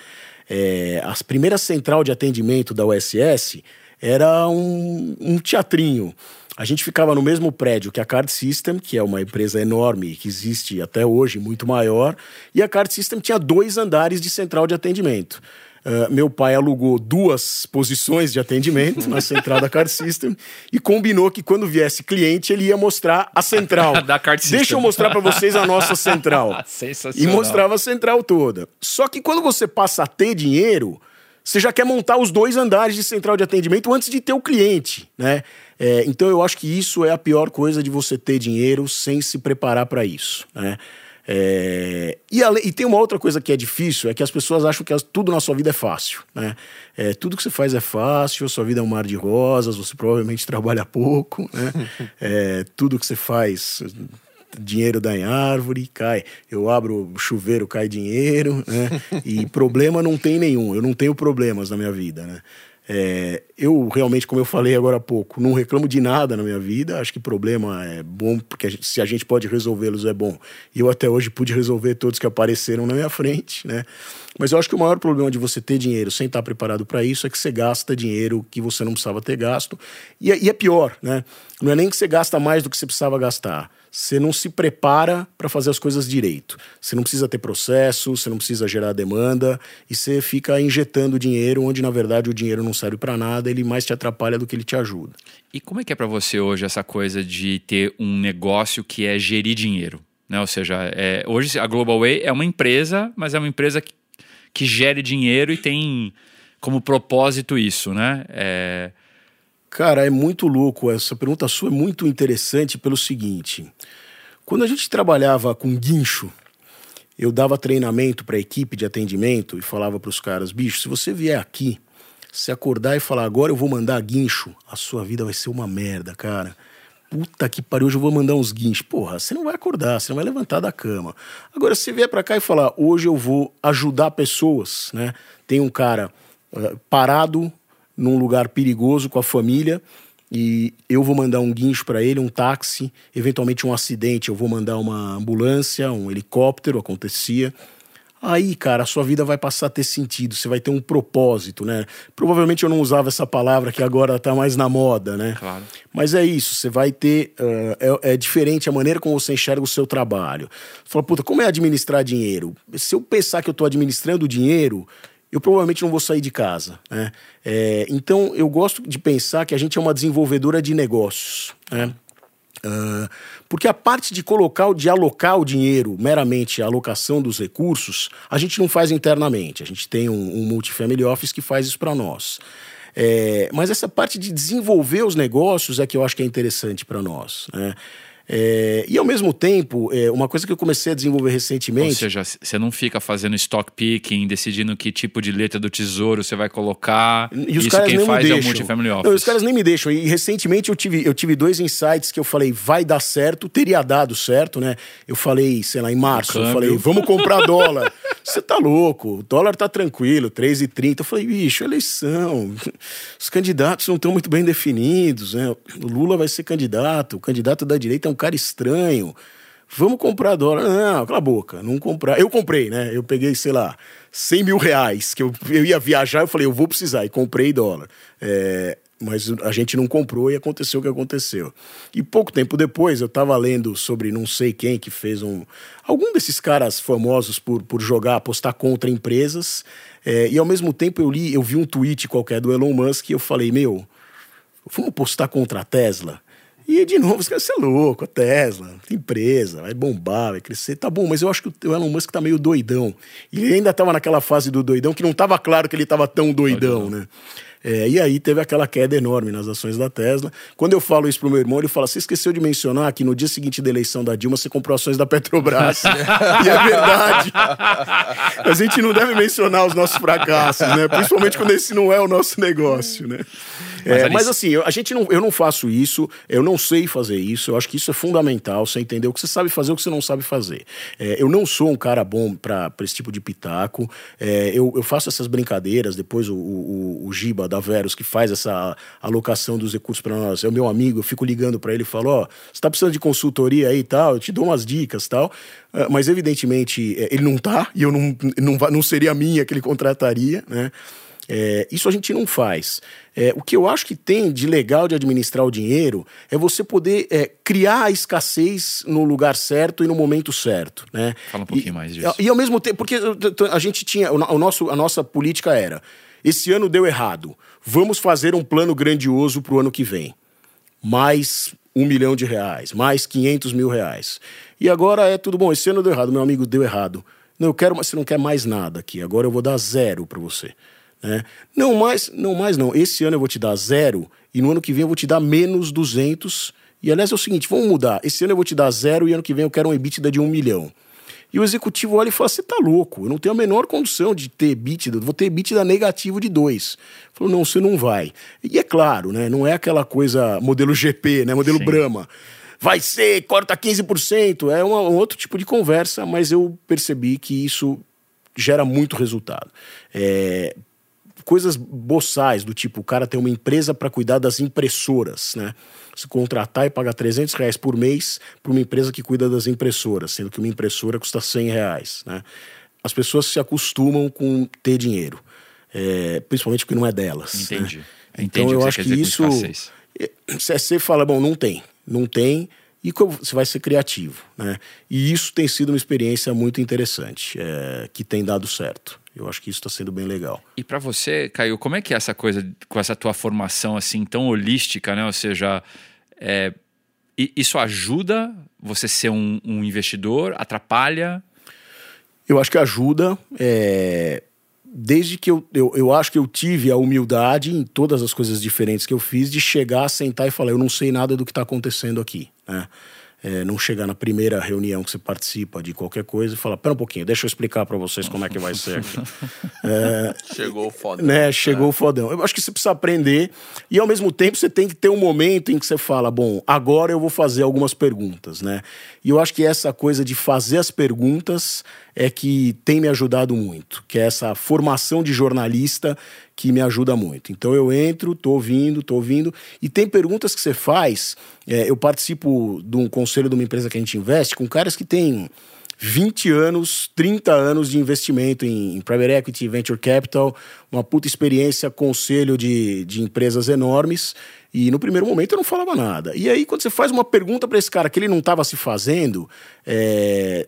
É, a primeira central de atendimento da USS era um, um teatrinho. A gente ficava no mesmo prédio que a Card System, que é uma empresa enorme que existe até hoje, muito maior, e a Card System tinha dois andares de central de atendimento. Uh, meu pai alugou duas posições de atendimento na central da Card System e combinou que quando viesse cliente ele ia mostrar a central. (laughs) da Card System. Deixa eu mostrar para vocês a nossa central. (laughs) Sensacional. E mostrava a central toda. Só que quando você passa a ter dinheiro, você já quer montar os dois andares de central de atendimento antes de ter o cliente, né? É, então eu acho que isso é a pior coisa de você ter dinheiro sem se preparar para isso, né? É, e, e, tem uma outra coisa que é difícil, é que as pessoas acham que tudo na sua vida é fácil. Né? É, tudo que você faz é fácil, a sua vida é um mar de rosas, você provavelmente (laughs) trabalha pouco, né? é, tudo que você faz, dinheiro dá em árvore, cai. Eu abro o chuveiro, cai dinheiro, né? E problema não tem nenhum, eu não tenho problemas na minha vida, né? É, eu realmente, como eu falei agora há pouco, não reclamo de nada na minha vida. Acho que problema é bom, porque a gente, se a gente pode resolvê-los é bom. E eu até hoje pude resolver todos que apareceram na minha frente, né? Mas eu acho que o maior problema de você ter dinheiro sem estar preparado para isso é que você gasta dinheiro que você não precisava ter gasto. E, é, e é pior, né? Não é nem que você gasta mais do que você precisava gastar você não se prepara para fazer as coisas direito. Você não precisa ter processo, você não precisa gerar demanda e você fica injetando dinheiro onde na verdade o dinheiro não serve para nada, ele mais te atrapalha do que ele te ajuda. E como é que é para você hoje essa coisa de ter um negócio que é gerir dinheiro? Né? Ou seja, é, hoje a Global Way é uma empresa, mas é uma empresa que, que gere dinheiro e tem como propósito isso, né? É, Cara, é muito louco. Essa pergunta sua é muito interessante pelo seguinte: quando a gente trabalhava com guincho, eu dava treinamento para a equipe de atendimento e falava para os caras: bicho, se você vier aqui, se acordar e falar agora eu vou mandar guincho, a sua vida vai ser uma merda, cara. Puta que pariu, hoje eu vou mandar uns guinchos. Porra, você não vai acordar, você não vai levantar da cama. Agora, se vier para cá e falar, hoje eu vou ajudar pessoas, né? Tem um cara uh, parado num lugar perigoso com a família e eu vou mandar um guincho para ele, um táxi, eventualmente um acidente, eu vou mandar uma ambulância, um helicóptero, acontecia. Aí, cara, a sua vida vai passar a ter sentido, você vai ter um propósito, né? Provavelmente eu não usava essa palavra que agora tá mais na moda, né? Claro. Mas é isso, você vai ter. Uh, é, é, diferente a maneira como você enxerga o seu trabalho. Você fala, puta, como é administrar dinheiro? Se eu pensar que eu tô administrando dinheiro, eu provavelmente não vou sair de casa. Né? É, então, eu gosto de pensar que a gente é uma desenvolvedora de negócios. Né? Uh, porque a parte de colocar, de alocar o dinheiro, meramente a alocação dos recursos, a gente não faz internamente. A gente tem um, um multifamily office que faz isso para nós. É, mas essa parte de desenvolver os negócios é que eu acho que é interessante para nós. Né? É, e ao mesmo tempo, é, uma coisa que eu comecei a desenvolver recentemente. Ou seja, você não fica fazendo stock picking, decidindo que tipo de letra do tesouro você vai colocar. E os Isso caras quem nem faz me deixam. é o multifamily office. Não, os caras nem me deixam. E recentemente eu tive, eu tive dois insights que eu falei, vai dar certo, teria dado certo, né? Eu falei, sei lá, em março, eu falei, vamos comprar (laughs) dólar. Você tá louco, o dólar tá tranquilo, 3,30. Eu falei, bicho, eleição. Os candidatos não estão muito bem definidos, né? O Lula vai ser candidato, o candidato da direita é um um cara estranho. Vamos comprar dólar. Não, cala a boca, não comprar. Eu comprei, né? Eu peguei, sei lá, 100 mil reais, que eu, eu ia viajar, eu falei, eu vou precisar, e comprei dólar. É, mas a gente não comprou e aconteceu o que aconteceu. E pouco tempo depois eu estava lendo sobre não sei quem que fez um. Algum desses caras famosos por, por jogar, apostar contra empresas. É, e ao mesmo tempo eu li, eu vi um tweet qualquer do Elon Musk e eu falei, meu, vamos apostar contra a Tesla? E de novo, os caras, você é louco, a Tesla, empresa, vai bombar, vai crescer. Tá bom, mas eu acho que o Elon Musk tá meio doidão. E ele ainda tava naquela fase do doidão que não tava claro que ele tava tão doidão, né? É, e aí teve aquela queda enorme nas ações da Tesla. Quando eu falo isso pro meu irmão, ele fala: você esqueceu de mencionar que no dia seguinte da eleição da Dilma você comprou ações da Petrobras. (laughs) e é verdade. a gente não deve mencionar os nossos fracassos, né? Principalmente quando esse não é o nosso negócio, né? Mas, é, mas assim, a gente não, eu não faço isso, eu não sei fazer isso, eu acho que isso é fundamental, você entender o que você sabe fazer o que você não sabe fazer. É, eu não sou um cara bom para esse tipo de pitaco, é, eu, eu, faço essas brincadeiras, depois o, o, o, Giba da Verus, que faz essa alocação dos recursos para nós, é o meu amigo, eu fico ligando para ele e falo: Ó, oh, você tá precisando de consultoria aí e tal, eu te dou umas dicas tal. É, mas evidentemente é, ele não tá, e eu não, não, não seria a minha que ele contrataria, né? É, isso a gente não faz. É, o que eu acho que tem de legal de administrar o dinheiro é você poder é, criar a escassez no lugar certo e no momento certo. Né? Fala um pouquinho e, mais disso. E, ao mesmo tempo, porque a gente tinha. O nosso, a nossa política era: esse ano deu errado, vamos fazer um plano grandioso para o ano que vem. Mais um milhão de reais, mais 500 mil reais. E agora é tudo bom, esse ano deu errado, meu amigo deu errado. Não, eu quero, mas você não quer mais nada aqui. Agora eu vou dar zero para você. Né? Não mais, não mais não. Esse ano eu vou te dar zero e no ano que vem eu vou te dar menos 200. E aliás é o seguinte, vamos mudar. Esse ano eu vou te dar zero e ano que vem eu quero um EBITDA de um milhão. E o executivo olha e fala: você tá louco, eu não tenho a menor condição de ter EBITDA, vou ter EBITDA negativo de 2. Falou: não, você não vai. E é claro, né? Não é aquela coisa modelo GP, né? Modelo Sim. Brahma vai ser, corta 15%. É uma, um outro tipo de conversa, mas eu percebi que isso gera muito resultado. É, coisas boçais, do tipo, o cara tem uma empresa para cuidar das impressoras, né? Se contratar e pagar 300 reais por mês para uma empresa que cuida das impressoras, sendo que uma impressora custa 100 reais, né? As pessoas se acostumam com ter dinheiro, é, principalmente porque não é delas. Né? Entendi. Né? Então eu acho que isso. Você fala, bom, não tem, não tem e você vai ser criativo, né? E isso tem sido uma experiência muito interessante, é, que tem dado certo. Eu acho que isso está sendo bem legal. E para você, Caio, como é que é essa coisa com essa tua formação assim tão holística, né? Ou seja, é, isso ajuda você ser um, um, investidor? Atrapalha? Eu acho que ajuda. É, desde que eu, eu, eu acho que eu tive a humildade em todas as coisas diferentes que eu fiz de chegar, sentar e falar: eu não sei nada do que está acontecendo aqui. Né? É, não chegar na primeira reunião que você participa de qualquer coisa e falar, pera um pouquinho, deixa eu explicar para vocês como é que vai ser aqui. (laughs) É, chegou o fodão. Né, chegou é. o fodão. Eu acho que você precisa aprender e ao mesmo tempo você tem que ter um momento em que você fala, bom, agora eu vou fazer algumas perguntas, né? E eu acho que essa coisa de fazer as perguntas é que tem me ajudado muito, que é essa formação de jornalista que me ajuda muito. Então eu entro, tô ouvindo, tô ouvindo, e tem perguntas que você faz. É, eu participo de um conselho de uma empresa que a gente investe com caras que têm 20 anos, 30 anos de investimento em, em private equity, venture capital, uma puta experiência, conselho de, de empresas enormes. E no primeiro momento eu não falava nada. E aí, quando você faz uma pergunta para esse cara que ele não estava se fazendo, é,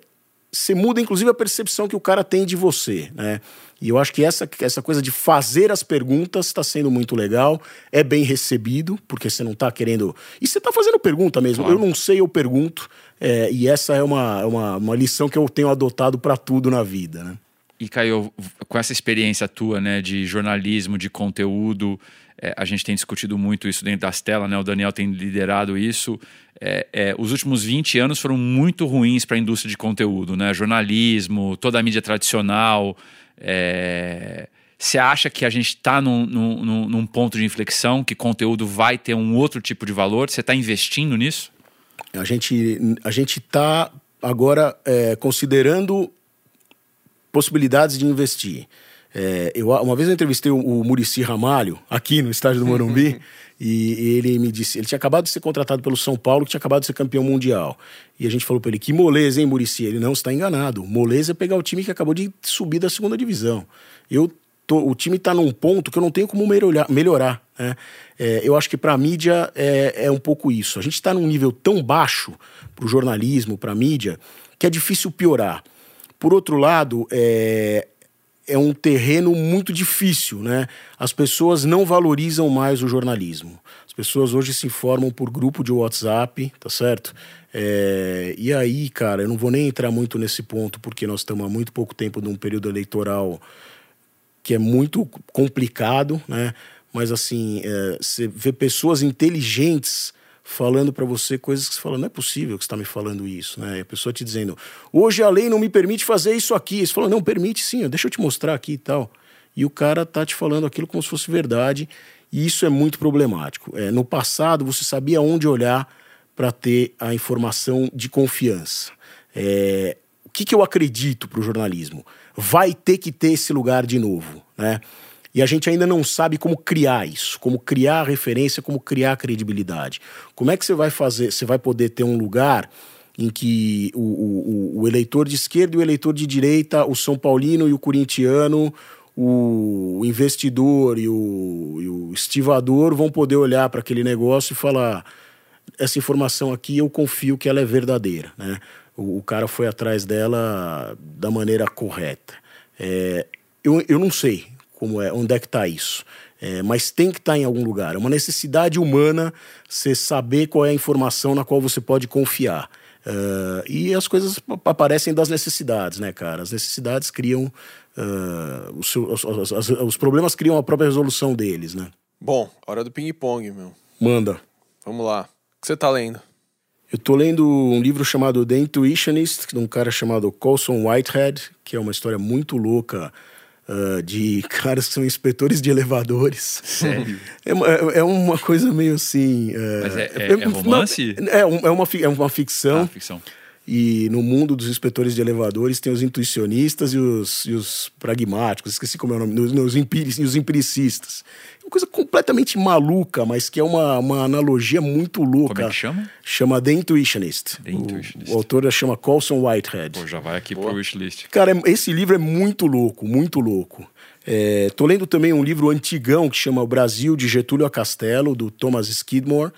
você muda inclusive a percepção que o cara tem de você, né? E eu acho que essa, essa coisa de fazer as perguntas está sendo muito legal, é bem recebido, porque você não está querendo. E você está fazendo pergunta mesmo. Claro. Eu não sei, eu pergunto. É, e essa é uma, uma, uma lição que eu tenho adotado para tudo na vida, né? E Caio, com essa experiência tua, né, de jornalismo, de conteúdo, é, a gente tem discutido muito isso dentro das telas, né? O Daniel tem liderado isso. É, é, os últimos 20 anos foram muito ruins para a indústria de conteúdo, né? Jornalismo, toda a mídia tradicional. É, você acha que a gente está num, num, num, ponto de inflexão, que conteúdo vai ter um outro tipo de valor? Você está investindo nisso? A gente a está agora é, considerando possibilidades de investir. É, eu, uma vez eu entrevistei o, o Murici Ramalho, aqui no estádio do Morumbi, (laughs) e, e, ele me disse, ele tinha acabado de ser contratado pelo São Paulo, que tinha acabado de ser campeão mundial. E a gente falou para ele, que moleza, hein, Murici? Ele, não, está enganado. Moleza é pegar o time que acabou de subir da segunda divisão. Eu tô, o time está num ponto que eu não tenho como melhorar. melhorar né? É, eu acho que para a mídia é, é um pouco isso. A gente está num nível tão baixo para o jornalismo, para a mídia, que é difícil piorar. Por outro lado, é, é um terreno muito difícil, né? As pessoas não valorizam mais o jornalismo. As pessoas hoje se informam por grupo de WhatsApp, tá certo? É, e aí, cara, eu não vou nem entrar muito nesse ponto, porque nós estamos há muito pouco tempo num período eleitoral que é muito complicado, né? Mas assim, é, você vê pessoas inteligentes falando para você coisas que você fala, não é possível que você está me falando isso, né? E a pessoa te dizendo, hoje a lei não me permite fazer isso aqui. Você fala, não, permite sim, deixa eu te mostrar aqui e tal. E o cara tá te falando aquilo como se fosse verdade, e isso é muito problemático. É, no passado, você sabia onde olhar para ter a informação de confiança. É, o que, que eu acredito para o jornalismo? Vai ter que ter esse lugar de novo, né? E a gente ainda não sabe como criar isso, como criar referência, como criar credibilidade. Como é que você vai fazer? Você vai poder ter um lugar em que o, o, o eleitor de esquerda e o eleitor de direita, o São Paulino e o corintiano, o investidor e o, e o estivador vão poder olhar para aquele negócio e falar: essa informação aqui eu confio que ela é verdadeira. Né? O, o cara foi atrás dela da maneira correta. É, eu, eu não sei como é, onde é que está isso. É, mas tem que estar tá em algum lugar. É uma necessidade humana você saber qual é a informação na qual você pode confiar. Uh, e as coisas aparecem das necessidades, né, cara? As necessidades criam. Uh, os, os, os, os, problemas criam a própria resolução deles, né? Bom, hora do ping-pong, meu. Manda. Vamos lá. O que você tá lendo? Eu tô lendo um livro chamado The Intuitionist, de um cara chamado Colson Whitehead, que é uma história muito louca uh, de caras que são inspetores de elevadores. Sério? É, uma- é uma coisa meio assim. uh, Mas é- é- é romance? não, é, é uma, é uma ficção. Ah, ficção. E no mundo dos inspetores de elevadores tem os intuicionistas e os, e os pragmáticos, esqueci como é o nome, os, os, empiri- e os empiricistas. É uma coisa completamente maluca, mas que é uma, uma analogia muito louca. Como é que chama? Chama The Intuitionist. The O- Intuitionist. O, autor chama Colson Whitehead. Pô, já vai aqui pro wishlist. Cara, é- esse livro é muito louco, muito louco. É, tô lendo também um livro antigão que chama O Brasil de Getúlio a Castelo, do Thomas Skidmore,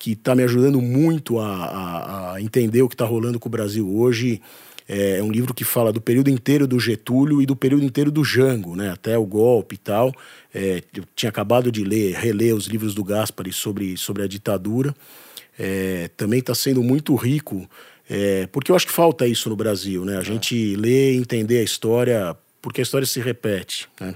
que está me ajudando muito a, a- a entender o que está rolando com o Brasil hoje. É, é um livro que fala do período inteiro do Getúlio e do período inteiro do Jango, né? até o golpe e tal. É, eu tinha acabado de ler, reler os livros do Gaspari sobre, sobre a ditadura. É, também está sendo muito rico, é, porque eu acho que falta isso no Brasil, né? A gente lê e entender a história, porque a história se repete, né?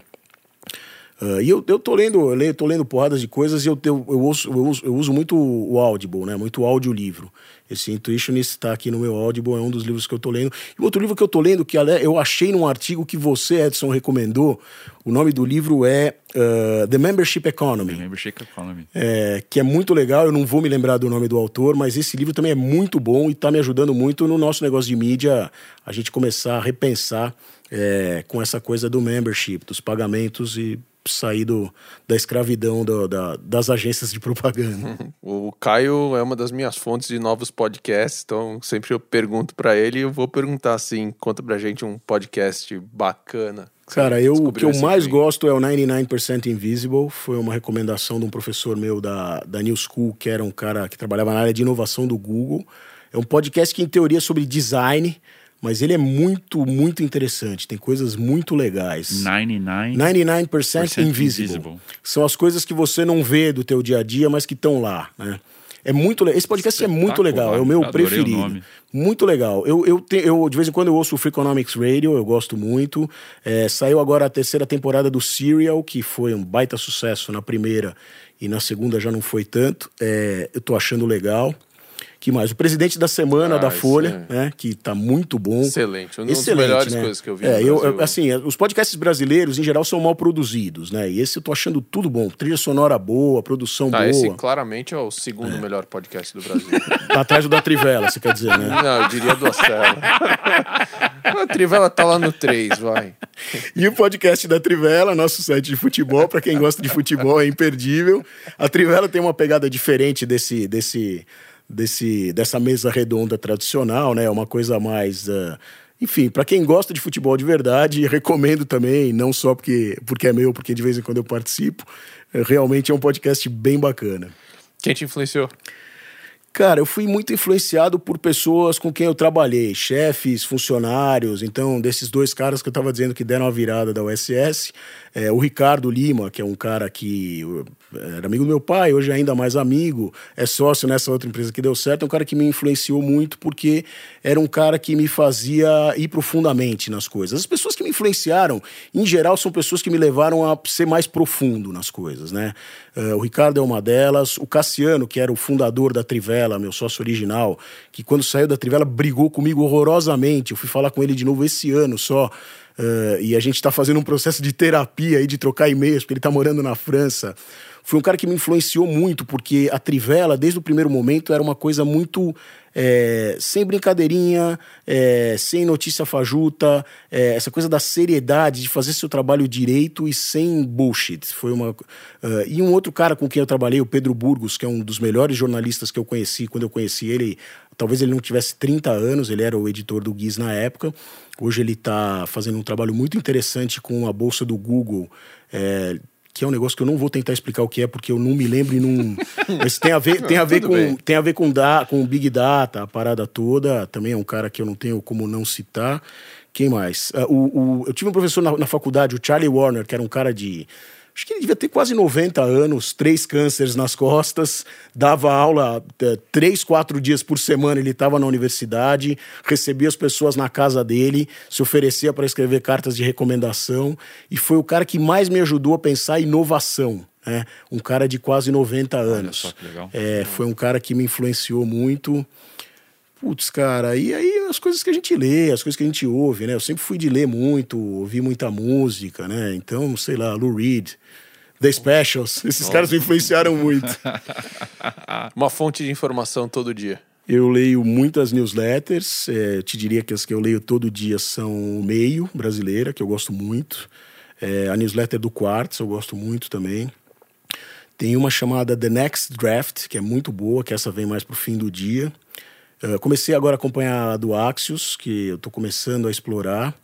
Ah, e eu, eu tô lendo, eu leio, tô lendo porradas de coisas e eu, eu, eu, ouço, eu, uso, eu uso muito o Audible, né? Muito audiolivro. Esse Intuitionist está aqui no meu Audible, é um dos livros que eu tô lendo. E outro livro que eu tô lendo, que eu achei num artigo que você, Edson, recomendou, o nome do livro é ah, The Membership Economy. Membership Economy. É, que é muito legal, eu não vou me lembrar do nome do autor, mas esse livro também é muito bom e está me ajudando muito no nosso negócio de mídia, a gente começar a repensar é, com essa coisa do membership, dos pagamentos e sair do, da escravidão do- da- das agências de propaganda. (laughs) O Caio é uma das minhas fontes de novos podcasts, então sempre eu pergunto pra ele e eu vou perguntar assim, conta pra gente um podcast bacana. Cara, eu, o que eu mais gosto é o 99% Invisible. Foi uma recomendação de um professor meu da, da New School, que era um cara que trabalhava na área de inovação do Google. É um podcast que, em teoria, é sobre design, mas ele é muito, muito interessante. Tem coisas muito legais. 99. 99% invisible. invisible. São as coisas que você não vê do teu dia a dia, mas que estão lá, né? É muito Esse podcast é muito legal, é o meu o preferido. nome. Muito legal. Eu, eu, te- eu, de vez em quando, eu ouço o Freakonomics Radio, eu gosto muito. É, saiu agora a terceira temporada do Serial, que foi um baita sucesso na primeira e na segunda já não foi tanto. É, eu tô achando legal. Que mais? O presidente da semana Ah, da Folha, é. né? Que tá muito bom. Excelente. Uma das Excelente, melhores né? coisas que eu vi É, eu, assim, os podcasts brasileiros, em geral, são mal produzidos, né? E esse eu tô achando tudo bom. Trilha sonora boa, produção Tá, boa. esse claramente é o segundo melhor podcast do Brasil. (laughs) Tá atrás do da Trivela, você quer dizer, né? Não, eu diria do Acela. (laughs) A Trivela tá lá no 3, vai. E o podcast da Trivela, nosso site de futebol, para quem gosta de futebol, é imperdível. A Trivela tem uma pegada diferente desse, desse, desse, dessa mesa redonda tradicional, né? Uma coisa mais. ah, enfim, para quem gosta de futebol de verdade, (laughs) recomendo também, não só porque, porque é meu, porque de vez em quando eu participo. eh, Realmente é um podcast bem bacana. Quem te influenciou? Cara, eu fui muito influenciado por pessoas com quem eu trabalhei, chefes, funcionários. Então, desses dois caras que eu estava dizendo que deram a virada da USS, é, o Ricardo Lima, que é um cara que eh, era amigo do meu pai, hoje é ainda mais amigo, é sócio nessa outra empresa que deu certo, é um cara que me influenciou muito porque era um cara que me fazia ir profundamente nas coisas. As pessoas que me influenciaram, em geral, são pessoas que me levaram a ser mais profundo nas coisas, né? Eh, o Ricardo é uma delas, o Cassiano, que era o fundador da Trivela, meu sócio original, que quando saiu da Trivela brigou comigo horrorosamente. Eu fui falar com ele de novo esse ano só. Eh, e a gente está fazendo um processo de terapia aí, de trocar e-mails, porque ele está morando na França. Foi um cara que me influenciou muito, porque a Trivela, desde o primeiro momento, era uma coisa muito é, sem brincadeirinha, é, sem notícia fajuta, é, essa coisa da seriedade, de fazer seu trabalho direito e sem bullshit. Foi uma. ah, e um outro cara com quem eu trabalhei, o Pedro Burgos, que é um dos melhores jornalistas que eu conheci, quando eu conheci ele, talvez ele não tivesse 30 anos, ele era o editor do Guiz na época. Hoje ele está fazendo um trabalho muito interessante com a bolsa do Google. é, que é um negócio que eu não vou tentar explicar o que é, porque eu não me lembro e não. (laughs) Mas tem a ver, tem a ver com, bem. tem a ver com, da, com o Big Data, a parada toda. Também é um cara que eu não tenho como não citar. Quem mais? Ah, o, o- eu tive um professor na, na faculdade, o Charlie Warner, que era um cara de. Acho que ele devia ter quase 90 anos, três cânceres nas costas, dava aula eh, três, quatro dias por semana. Ele estava na universidade, recebia as pessoas na casa dele, se oferecia para escrever cartas de recomendação e foi o cara que mais me ajudou a pensar inovação. né? Um cara de quase 90 Olha anos. só que legal. É, foi um cara que me influenciou muito. Putz, cara, e aí as coisas que a gente lê, as coisas que a gente ouve, né? Eu sempre fui de ler muito, ouvir muita música, né? Então, sei lá, Lou Reed, The Specials, (laughs) esses caras me influenciaram muito. (laughs) Uma fonte de informação todo dia. Eu leio muitas newsletters, é, te diria que as que eu leio todo dia são o Meio, brasileira, que eu gosto muito. É, a newsletter do Quartz, eu gosto muito também. Tem uma chamada The Next Draft, que é muito boa, que essa vem mais pro fim do dia. Uh, comecei agora a acompanhar a do Axios, que eu estou começando a explorar.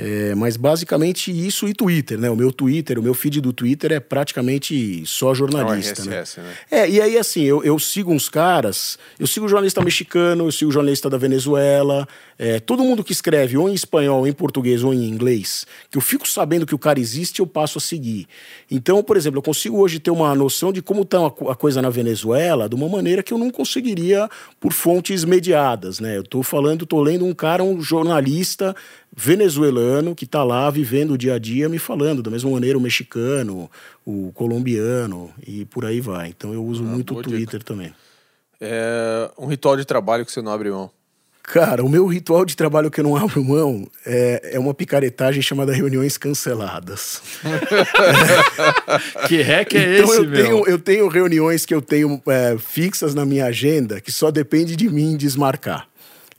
É, mas basicamente isso e Twitter, né? O meu Twitter, o meu feed do Twitter é praticamente só jornalista. É RSS, né? né? É, e aí assim, eu, eu sigo uns caras, eu sigo jornalista mexicano, eu sigo jornalista da Venezuela, é, todo mundo que escreve ou em espanhol, ou em português ou em inglês, que eu fico sabendo que o cara existe, eu passo a seguir. Então, por exemplo, eu consigo hoje ter uma noção de como está a coisa na Venezuela de uma maneira que eu não conseguiria por fontes mediadas, né? Eu estou falando, estou lendo um cara, um jornalista venezuelano que está lá vivendo o dia a dia me falando, da mesma maneira o mexicano, o colombiano e por aí vai. Então eu uso Ah, muito o Twitter também. É um ritual de trabalho que você não abre mão. Cara, o meu ritual de trabalho que eu não abro mão é, é uma picaretagem chamada reuniões canceladas. (laughs) Que hack é então esse, eu meu? tenho, eu tenho reuniões que eu tenho é, fixas na minha agenda que só depende de mim desmarcar.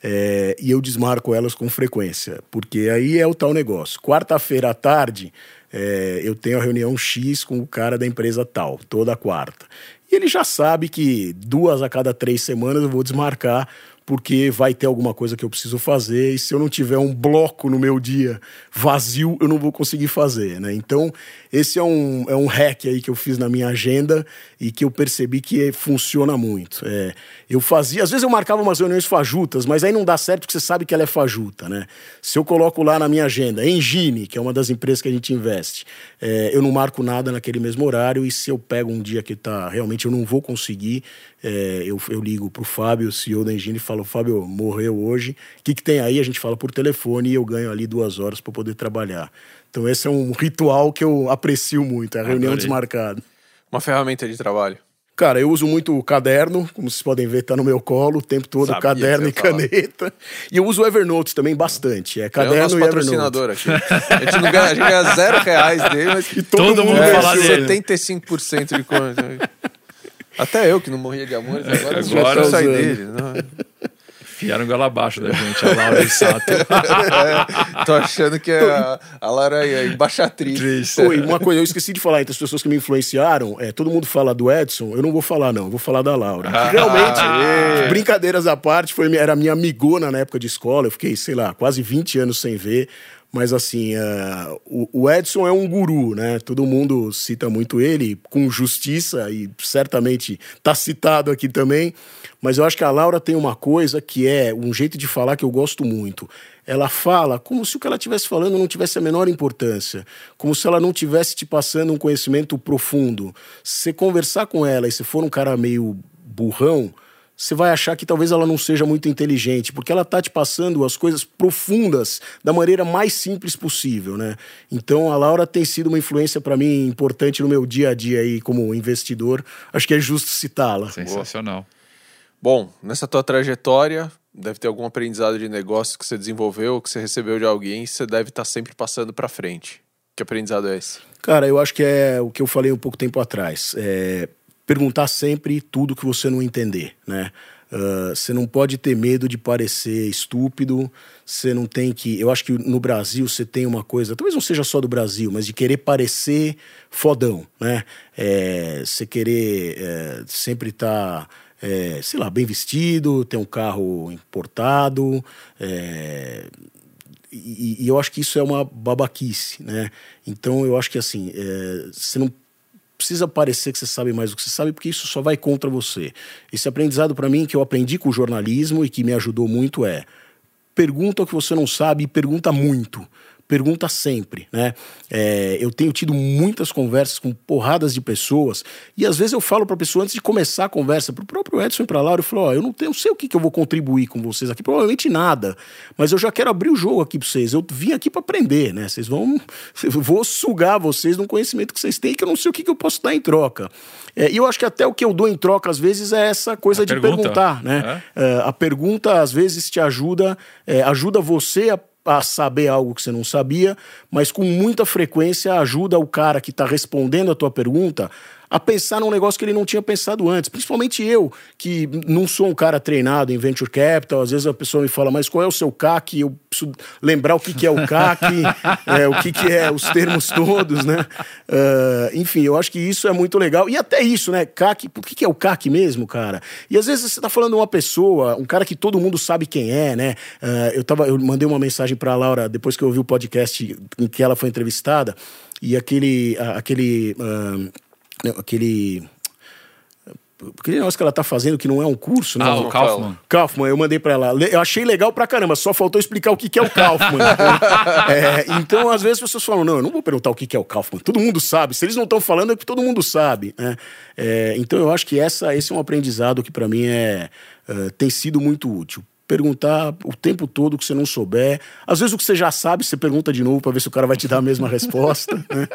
É, e eu desmarco elas com frequência, porque aí é o tal negócio. Quarta-feira à tarde, é, eu tenho a reunião X com o cara da empresa tal, toda quarta. E ele já sabe que duas a cada três semanas eu vou desmarcar, porque vai ter alguma coisa que eu preciso fazer, e se eu não tiver um bloco no meu dia vazio, eu não vou conseguir fazer, né? Então, esse é um, é um hack aí que eu fiz na minha agenda e que eu percebi que funciona muito. É, eu fazia, às vezes eu marcava umas reuniões fajutas, mas aí não dá certo porque você sabe que ela é fajuta, né? Se eu coloco lá na minha agenda, Engine, que é uma das empresas que a gente investe, é, eu não marco nada naquele mesmo horário e se eu pego um dia que tá realmente eu não vou conseguir, é, eu, eu ligo pro Fábio, o CEO da Engine, e falo, Fábio, morreu hoje, o que, que tem aí? A gente fala por telefone e eu ganho ali duas horas para poder trabalhar. Então esse é um ritual que eu aprecio muito, é a reunião Adorei. desmarcada. Uma ferramenta de trabalho. Cara, eu uso muito o caderno, como vocês podem ver, tá no meu colo o tempo todo, Sabia caderno e falar. caneta. E eu uso o Evernote também bastante. É é o caderno nosso e Evernote. patrocinador aqui. A gente, não ganha, a gente ganha zero reais dele, mas (laughs) E Todo mundo é, fala dele. 75% de coisa. Até eu, que não morria de amor, agora, já agora tô sair usando. dele. Não, Enfiaram goela abaixo da gente, a Laura e Sato. (laughs) é, tô achando que é a, a Lara é a embaixatriz. Triste. Oi, uma coisa, eu esqueci de falar entre as pessoas que me influenciaram, é, todo mundo fala do Edson, eu não vou falar não, eu vou falar da Laura. Ah, Que Realmente, brincadeiras à parte, foi, era minha amigona na época de escola, eu fiquei, sei lá, quase 20 anos sem ver, mas assim, ah, o, o Edson é um guru, né? Todo mundo cita muito ele, com justiça, e certamente tá citado aqui também, mas eu acho que a Laura tem uma coisa que é um jeito de falar que eu gosto muito. Ela fala como se o que ela estivesse falando não tivesse a menor importância, como se ela não tivesse te passando um conhecimento profundo. Se conversar com ela e se for um cara meio burrão, você vai achar que talvez ela não seja muito inteligente, porque ela tá te passando as coisas profundas da maneira mais simples possível, né? Então a Laura tem sido uma influência para mim importante no meu dia a dia aí como investidor. Acho que é justo citá-la. Sensacional. Bom, nessa tua trajetória, deve ter algum aprendizado de negócio que você desenvolveu, que você recebeu de alguém, e você deve estar sempre passando para frente. Que aprendizado é esse? Cara, eu acho que é o que eu falei um pouco tempo atrás. É perguntar sempre tudo que você não entender, né? Ah, Você não pode ter medo de parecer estúpido. Você não tem que. Eu acho que no Brasil você tem uma coisa, talvez não seja só do Brasil, mas de querer parecer fodão, né? É, Você querer é, sempre estar, é, sei lá, bem vestido, ter um carro importado. é, e, e eu acho que isso é uma babaquice, né? Então eu acho que assim, é, você não precisa parecer que você sabe mais do que você sabe, porque isso só vai contra você. Esse aprendizado para mim que eu aprendi com o jornalismo e que me ajudou muito é pergunta o que você não sabe e pergunta muito. Pergunta sempre, né? É, eu tenho tido muitas conversas com porradas de pessoas e às vezes eu falo para a pessoa antes de começar a conversa, para o próprio Edson e para Laura, eu falo: ó, eu não, tenho, sei o que, que eu vou contribuir com vocês aqui, provavelmente nada, mas eu já quero abrir o jogo aqui para vocês. Eu vim aqui para aprender, né? Vocês vão, eu (laughs) vou sugar vocês num conhecimento que vocês têm que eu não sei o que, que eu posso dar em troca. É, e eu acho que até o que eu dou em troca, às vezes, é essa coisa a de pergunta. perguntar, né? É? É, a pergunta, às vezes, te ajuda, é, ajuda você a a saber algo que você não sabia, mas com muita frequência ajuda o cara que está respondendo a tua pergunta a pensar num negócio que ele não tinha pensado antes. Principalmente eu, que não sou um cara treinado em venture capital. Às vezes a pessoa me fala, mas qual é o seu CAC? Eu preciso lembrar o que, que é o CAC, (laughs) é, o que, que é os termos todos, né? Uh, enfim, eu acho que isso é muito legal. E até isso, né? CAC, por que, que é o CAC mesmo, cara? E às vezes você está falando de uma pessoa, um cara que todo mundo sabe quem é, né? Uh, eu, tava, eu mandei uma mensagem para a Laura depois que eu ouvi o podcast em que ela foi entrevistada. E aquele, aquele uh, aquele aquele negócio que ela tá fazendo que não é um curso, né? Ah, o Kaufman. Kaufman, eu mandei para ela. Eu achei legal pra caramba, só faltou explicar o que, que é o Kaufman. Né? (laughs) é, então, às vezes, as pessoas falam: não, eu não vou perguntar o que, que é o Kaufman. Todo mundo sabe. Se eles não estão falando, é que todo mundo sabe. Né? É, então, eu acho que essa, esse é um aprendizado que, para mim, é, é, tem sido muito útil perguntar o tempo todo que você não souber. Às vezes o que você já sabe, você pergunta de novo para ver se o cara vai te dar a mesma (laughs) resposta. Né?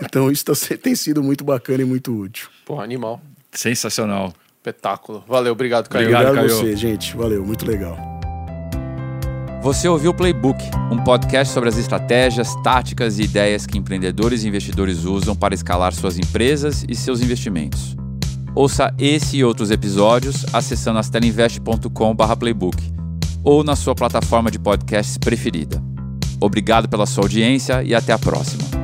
Então isso tá, tem sido muito bacana e muito útil. Pô, animal. Sensacional. Espetáculo. Valeu, obrigado, Caio. Obrigado, obrigado a você, gente. Valeu, muito legal. Você ouviu o Playbook, um podcast sobre as estratégias, táticas e ideias que empreendedores e investidores usam para escalar suas empresas e seus investimentos. Ouça esse e outros episódios acessando astelinvest.com/playbook ou na sua plataforma de podcasts preferida. Obrigado pela sua audiência e até a próxima.